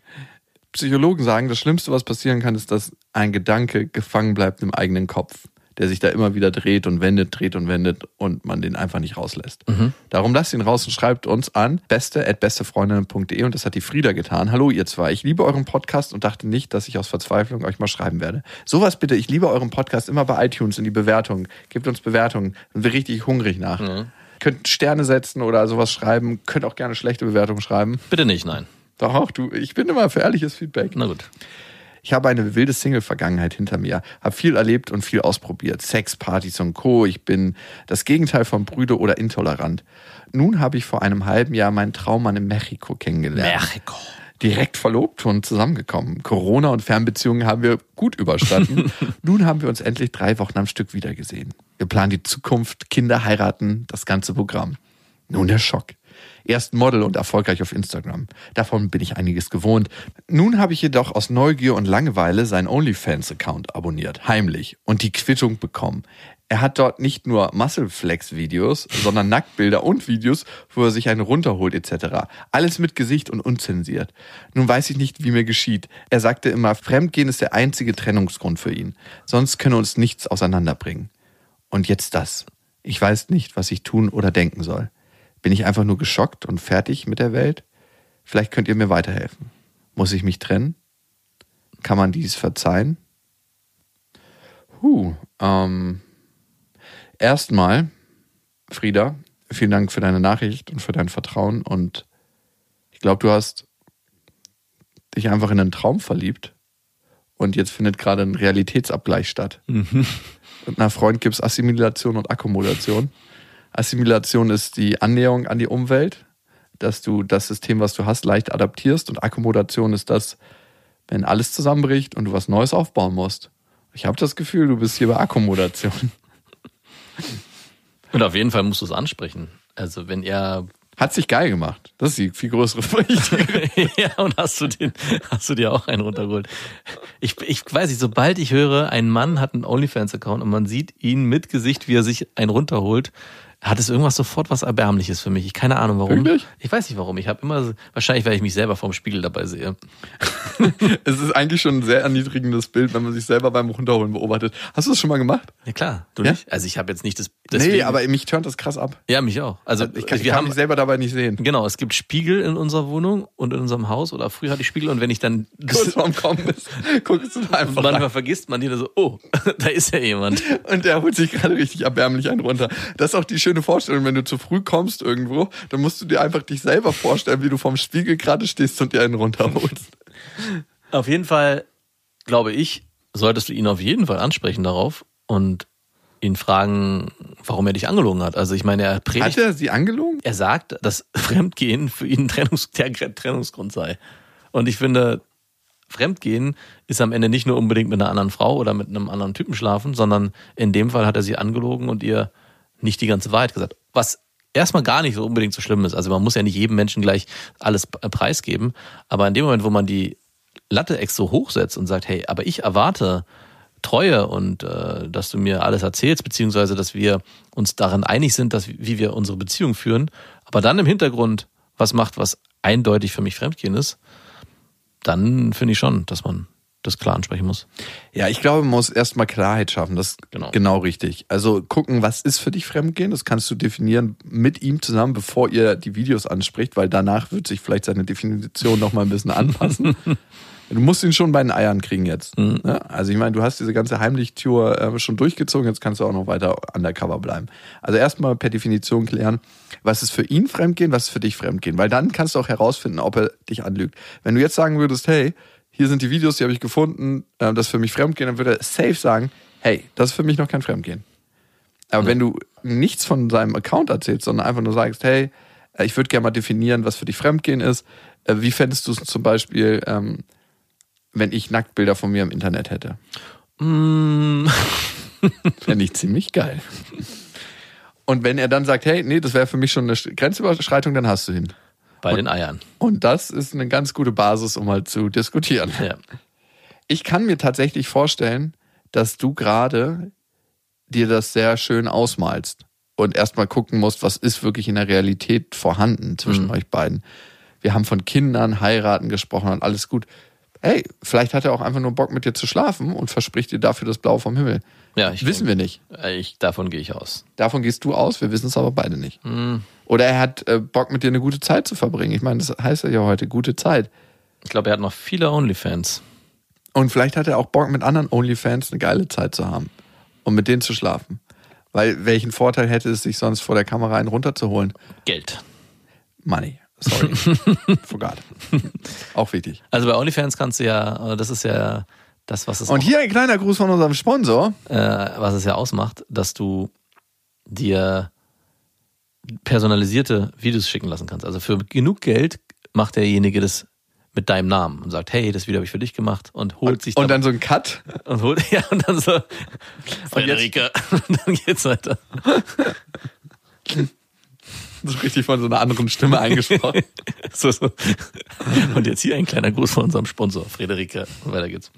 Psychologen sagen, das Schlimmste, was passieren kann, ist, dass ein Gedanke gefangen bleibt im eigenen Kopf, der sich da immer wieder dreht und wendet, dreht und wendet und man den einfach nicht rauslässt. Darum lasst ihn raus und schreibt uns an beste@bestefreundinnen.de und das hat die Frieda getan. Hallo ihr zwei, ich liebe euren Podcast und dachte nicht, dass ich aus Verzweiflung euch mal schreiben werde. Sowas bitte, ich liebe euren Podcast immer bei iTunes in die Bewertung. Gebt uns Bewertungen, sind wir richtig hungrig nach. Könnt Sterne setzen oder sowas schreiben, könnt auch gerne schlechte Bewertungen schreiben. Bitte nicht, nein. Doch, du, ich bin immer für ehrliches Feedback. Na gut. Ich habe eine wilde Single-Vergangenheit hinter mir, habe viel erlebt und viel ausprobiert. Sex, Partys und Co. Ich bin das Gegenteil von brüde oder intolerant. Nun habe ich vor einem halben Jahr meinen Traummann in Mexiko kennengelernt. Mexiko. Direkt verlobt und zusammengekommen. Corona und Fernbeziehungen haben wir gut überstanden. Nun haben wir uns endlich drei Wochen am Stück wiedergesehen. Wir planen die Zukunft, Kinder heiraten, das ganze Programm. Nun der Schock. Erst Model und erfolgreich auf Instagram. Davon bin ich einiges gewohnt. Nun habe ich jedoch aus Neugier und Langeweile seinen OnlyFans-Account abonniert, heimlich, und die Quittung bekommen. Er hat dort nicht nur Muscle-Flex-Videos, sondern Nacktbilder und Videos, wo er sich einen runterholt etc. Alles mit Gesicht und unzensiert. Nun weiß ich nicht, wie mir geschieht. Er sagte immer, Fremdgehen ist der einzige Trennungsgrund für ihn. Sonst könne uns nichts auseinanderbringen. Und jetzt das. Ich weiß nicht, was ich tun oder denken soll. Bin ich einfach nur geschockt und fertig mit der Welt? Vielleicht könnt ihr mir weiterhelfen. Muss ich mich trennen? Kann man dies verzeihen? Huh, ähm, erstmal, Frieda, vielen Dank für deine Nachricht und für dein Vertrauen. Und ich glaube, du hast dich einfach in einen Traum verliebt. Und jetzt findet gerade ein Realitätsabgleich statt. Mhm. Mit einer Freund gibt es Assimilation und Akkommodation. Assimilation ist die Annäherung an die Umwelt, dass du das System, was du hast, leicht adaptierst. Und Akkommodation ist das, wenn alles zusammenbricht und du was Neues aufbauen musst. Ich habe das Gefühl, du bist hier bei Akkommodation. Und auf jeden Fall musst du es ansprechen. Also wenn er Hat sich geil gemacht. Das ist die viel größere Pflicht. ja, und hast du den, hast du dir auch einen runtergeholt? Ich, ich weiß nicht, sobald ich höre, ein Mann hat einen OnlyFans-Account und man sieht ihn mit Gesicht, wie er sich einen runterholt, hat es irgendwas sofort was Erbärmliches für mich. Ich keine Ahnung warum. Wirklich? Ich weiß nicht warum. Ich habe immer, wahrscheinlich, weil ich mich selber vorm Spiegel dabei sehe. es ist eigentlich schon ein sehr erniedrigendes Bild, wenn man sich selber beim Runterholen beobachtet. Hast du das schon mal gemacht? Ja klar, du Ja? nicht? Also ich habe jetzt nicht das. nee, deswegen- aber mich turnt das krass ab. ja, mich auch. Also Ich kann, ich wir kann haben mich selber dabei nicht sehen. Genau, es gibt Spiegel in unserer Wohnung und in unserem Haus oder früher hatte ich Spiegel und wenn ich dann Kurz vorm Kommen ist, guckst du da einfach manchmal rein. vergisst man dir so, oh, da ist ja jemand. Und der holt sich gerade richtig erbärmlich einen runter. Das ist auch die schöne Vorstellung, wenn du zu früh kommst irgendwo, dann musst du dir einfach dich selber vorstellen, wie du vorm Spiegel gerade stehst und dir einen runterholst. Auf jeden Fall, glaube ich, solltest du ihn auf jeden Fall ansprechen darauf und ihn fragen, warum er dich angelogen hat. Also ich meine, er Hat predigt, er sie angelogen? er sagt, dass Fremdgehen für ihn Trennungs der Trennungsgrund sei. Und ich finde, Fremdgehen ist am Ende nicht nur unbedingt mit einer anderen Frau oder mit einem anderen Typen schlafen, sondern in dem Fall hat er sie angelogen und ihr nicht die ganze Wahrheit gesagt. Was erstmal gar nicht so unbedingt so schlimm ist. Also man muss ja nicht jedem Menschen gleich alles p- preisgeben. Aber in dem Moment, wo man die Latte ex so hochsetzt und sagt, hey, aber ich erwarte Treue und äh, dass du mir alles erzählst, beziehungsweise dass wir uns darin einig sind, dass wie wir unsere Beziehung führen, aber dann im Hintergrund was macht, was eindeutig für mich Fremdgehen ist, dann finde ich schon, dass man das klar ansprechen muss. Ja, ich glaube, man muss erstmal Klarheit schaffen. Das ist Genau. genau. richtig. Also gucken, was ist für dich Fremdgehen? Das kannst du definieren mit ihm zusammen, bevor ihr die Videos anspricht, weil danach wird sich vielleicht seine Definition noch mal ein bisschen anpassen. Du musst ihn schon bei den Eiern kriegen jetzt. Ne? Also ich meine, du hast diese ganze Heimlichtour äh, schon durchgezogen, jetzt kannst du auch noch weiter undercover bleiben. Also erstmal per Definition klären, was ist für ihn Fremdgehen, was ist für dich Fremdgehen, weil dann kannst du auch herausfinden, ob er dich anlügt. Wenn du jetzt sagen würdest, hey, hier sind die Videos, die habe ich gefunden, äh, das ist für mich Fremdgehen, dann würde er safe sagen, hey, das ist für mich noch kein Fremdgehen. Aber wenn du nichts von seinem Account erzählst, sondern einfach nur sagst, hey, äh, ich würde gerne mal definieren, was für dich Fremdgehen ist, äh, wie fändest du es zum Beispiel, ähm, wenn ich Nacktbilder von mir im Internet hätte? Mm, Fände ich ziemlich geil. Und wenn er dann sagt, hey, nee, das wäre für mich schon eine Grenzüberschreitung, dann hast du ihn. Bei den Eiern. Und das ist eine ganz gute Basis, um halt zu diskutieren. Ja. Ich kann mir tatsächlich vorstellen, dass du gerade dir das sehr schön ausmalst und erstmal gucken musst, was ist wirklich in der Realität vorhanden zwischen euch beiden. Wir haben von Kindern, heiraten gesprochen und alles gut. Hey, vielleicht hat er auch einfach nur Bock mit dir zu schlafen und verspricht dir dafür das Blau vom Himmel. Ja, ich Wissen wir nicht. Äh, Ich, davon gehe ich aus. Davon gehst du aus, wir wissen es aber beide nicht. Oder er hat äh, Bock mit dir eine gute Zeit zu verbringen. Ich meine, das heißt ja heute gute Zeit. Ich glaube, er hat noch viele Onlyfans. Und vielleicht hat er auch Bock, mit anderen Onlyfans eine geile Zeit zu haben und mit denen zu schlafen. Weil welchen Vorteil hätte es, sich sonst vor der Kamera einen runterzuholen? Geld. Money. Sorry. Forgot. Auch wichtig. Also bei Onlyfans kannst du ja, das ist ja das, was es, Und hier ein kleiner Gruß von unserem Sponsor. äh, was es ja ausmacht, dass du dir personalisierte Videos schicken lassen kannst. Also für genug Geld macht derjenige das mit deinem Namen und sagt, hey, das Video habe ich für dich gemacht und holt sich Und dann so ein Cut. und holt ja und dann so Frederike und dann geht's weiter. So richtig von so einer anderen Stimme eingesprochen. So, so. Und jetzt hier ein kleiner Gruß von unserem Sponsor, Frederike. Und weiter geht's.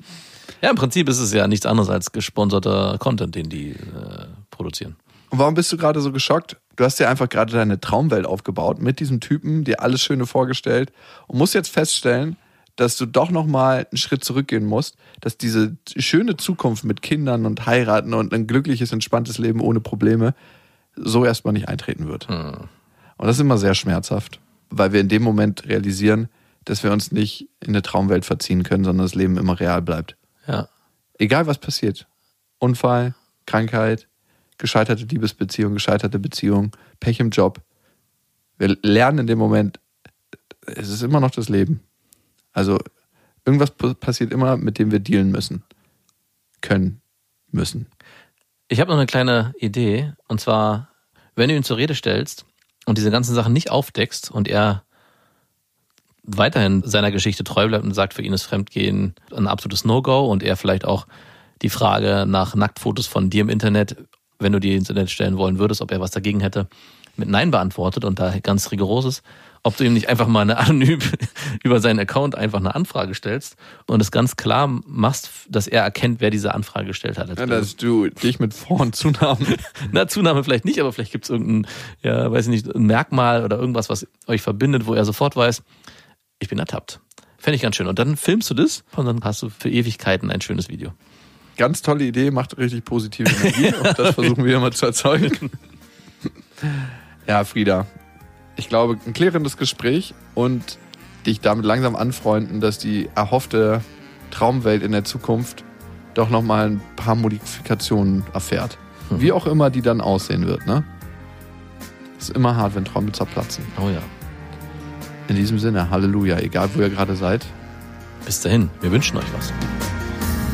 Ja, im Prinzip ist es ja nichts anderes als gesponserter Content, den die äh, produzieren. Und warum bist du gerade so geschockt? Du hast dir einfach gerade deine Traumwelt aufgebaut mit diesem Typen, dir alles Schöne vorgestellt und musst jetzt feststellen, dass du doch nochmal einen Schritt zurückgehen musst, dass diese schöne Zukunft mit Kindern und heiraten und ein glückliches, entspanntes Leben ohne Probleme so erstmal nicht eintreten wird. Und das ist immer sehr schmerzhaft, weil wir in dem Moment realisieren, dass wir uns nicht in eine Traumwelt verziehen können, sondern das Leben immer real bleibt. Ja. Egal was passiert. Unfall, Krankheit, gescheiterte Liebesbeziehung, gescheiterte Beziehung, Pech im Job. Wir lernen in dem Moment, es ist immer noch das Leben. Also irgendwas passiert immer, mit dem wir dealen müssen, können, müssen. Ich habe noch eine kleine Idee. Und zwar, wenn du ihn zur Rede stellst und diese ganzen Sachen nicht aufdeckst und er weiterhin seiner Geschichte treu bleibt und sagt, für ihn ist Fremdgehen ein absolutes No-Go und er vielleicht auch die Frage nach Nacktfotos von dir im Internet, wenn du die ins Internet stellen wollen würdest, ob er was dagegen hätte, mit Nein beantwortet und da ganz rigoros ist, ob du ihm nicht einfach mal eine anonym über seinen Account einfach eine Anfrage stellst und es ganz klar machst, dass er erkennt, wer diese Anfrage gestellt hat. Ja, dass du dich mit Vor- und Zunahmen. Na, Zunahme vielleicht nicht, aber vielleicht gibt es irgendein, ja, weiß ich nicht, ein Merkmal oder irgendwas, was euch verbindet, wo er sofort weiß, ich bin ertappt. Fände ich ganz schön. Und dann filmst du das und dann hast du für Ewigkeiten ein schönes Video. Ganz tolle Idee, macht richtig positive Energie und das versuchen wir immer zu erzeugen. ja, Frieda, ich glaube, ein klärendes Gespräch und dich damit langsam anfreunden, dass die erhoffte Traumwelt in der Zukunft doch nochmal ein paar Modifikationen erfährt. Mhm. Wie auch immer die dann aussehen wird, ne? Ist immer hart, wenn Träume zerplatzen. Oh ja. In diesem Sinne, Halleluja, egal wo ihr gerade seid. Bis dahin, wir wünschen euch was.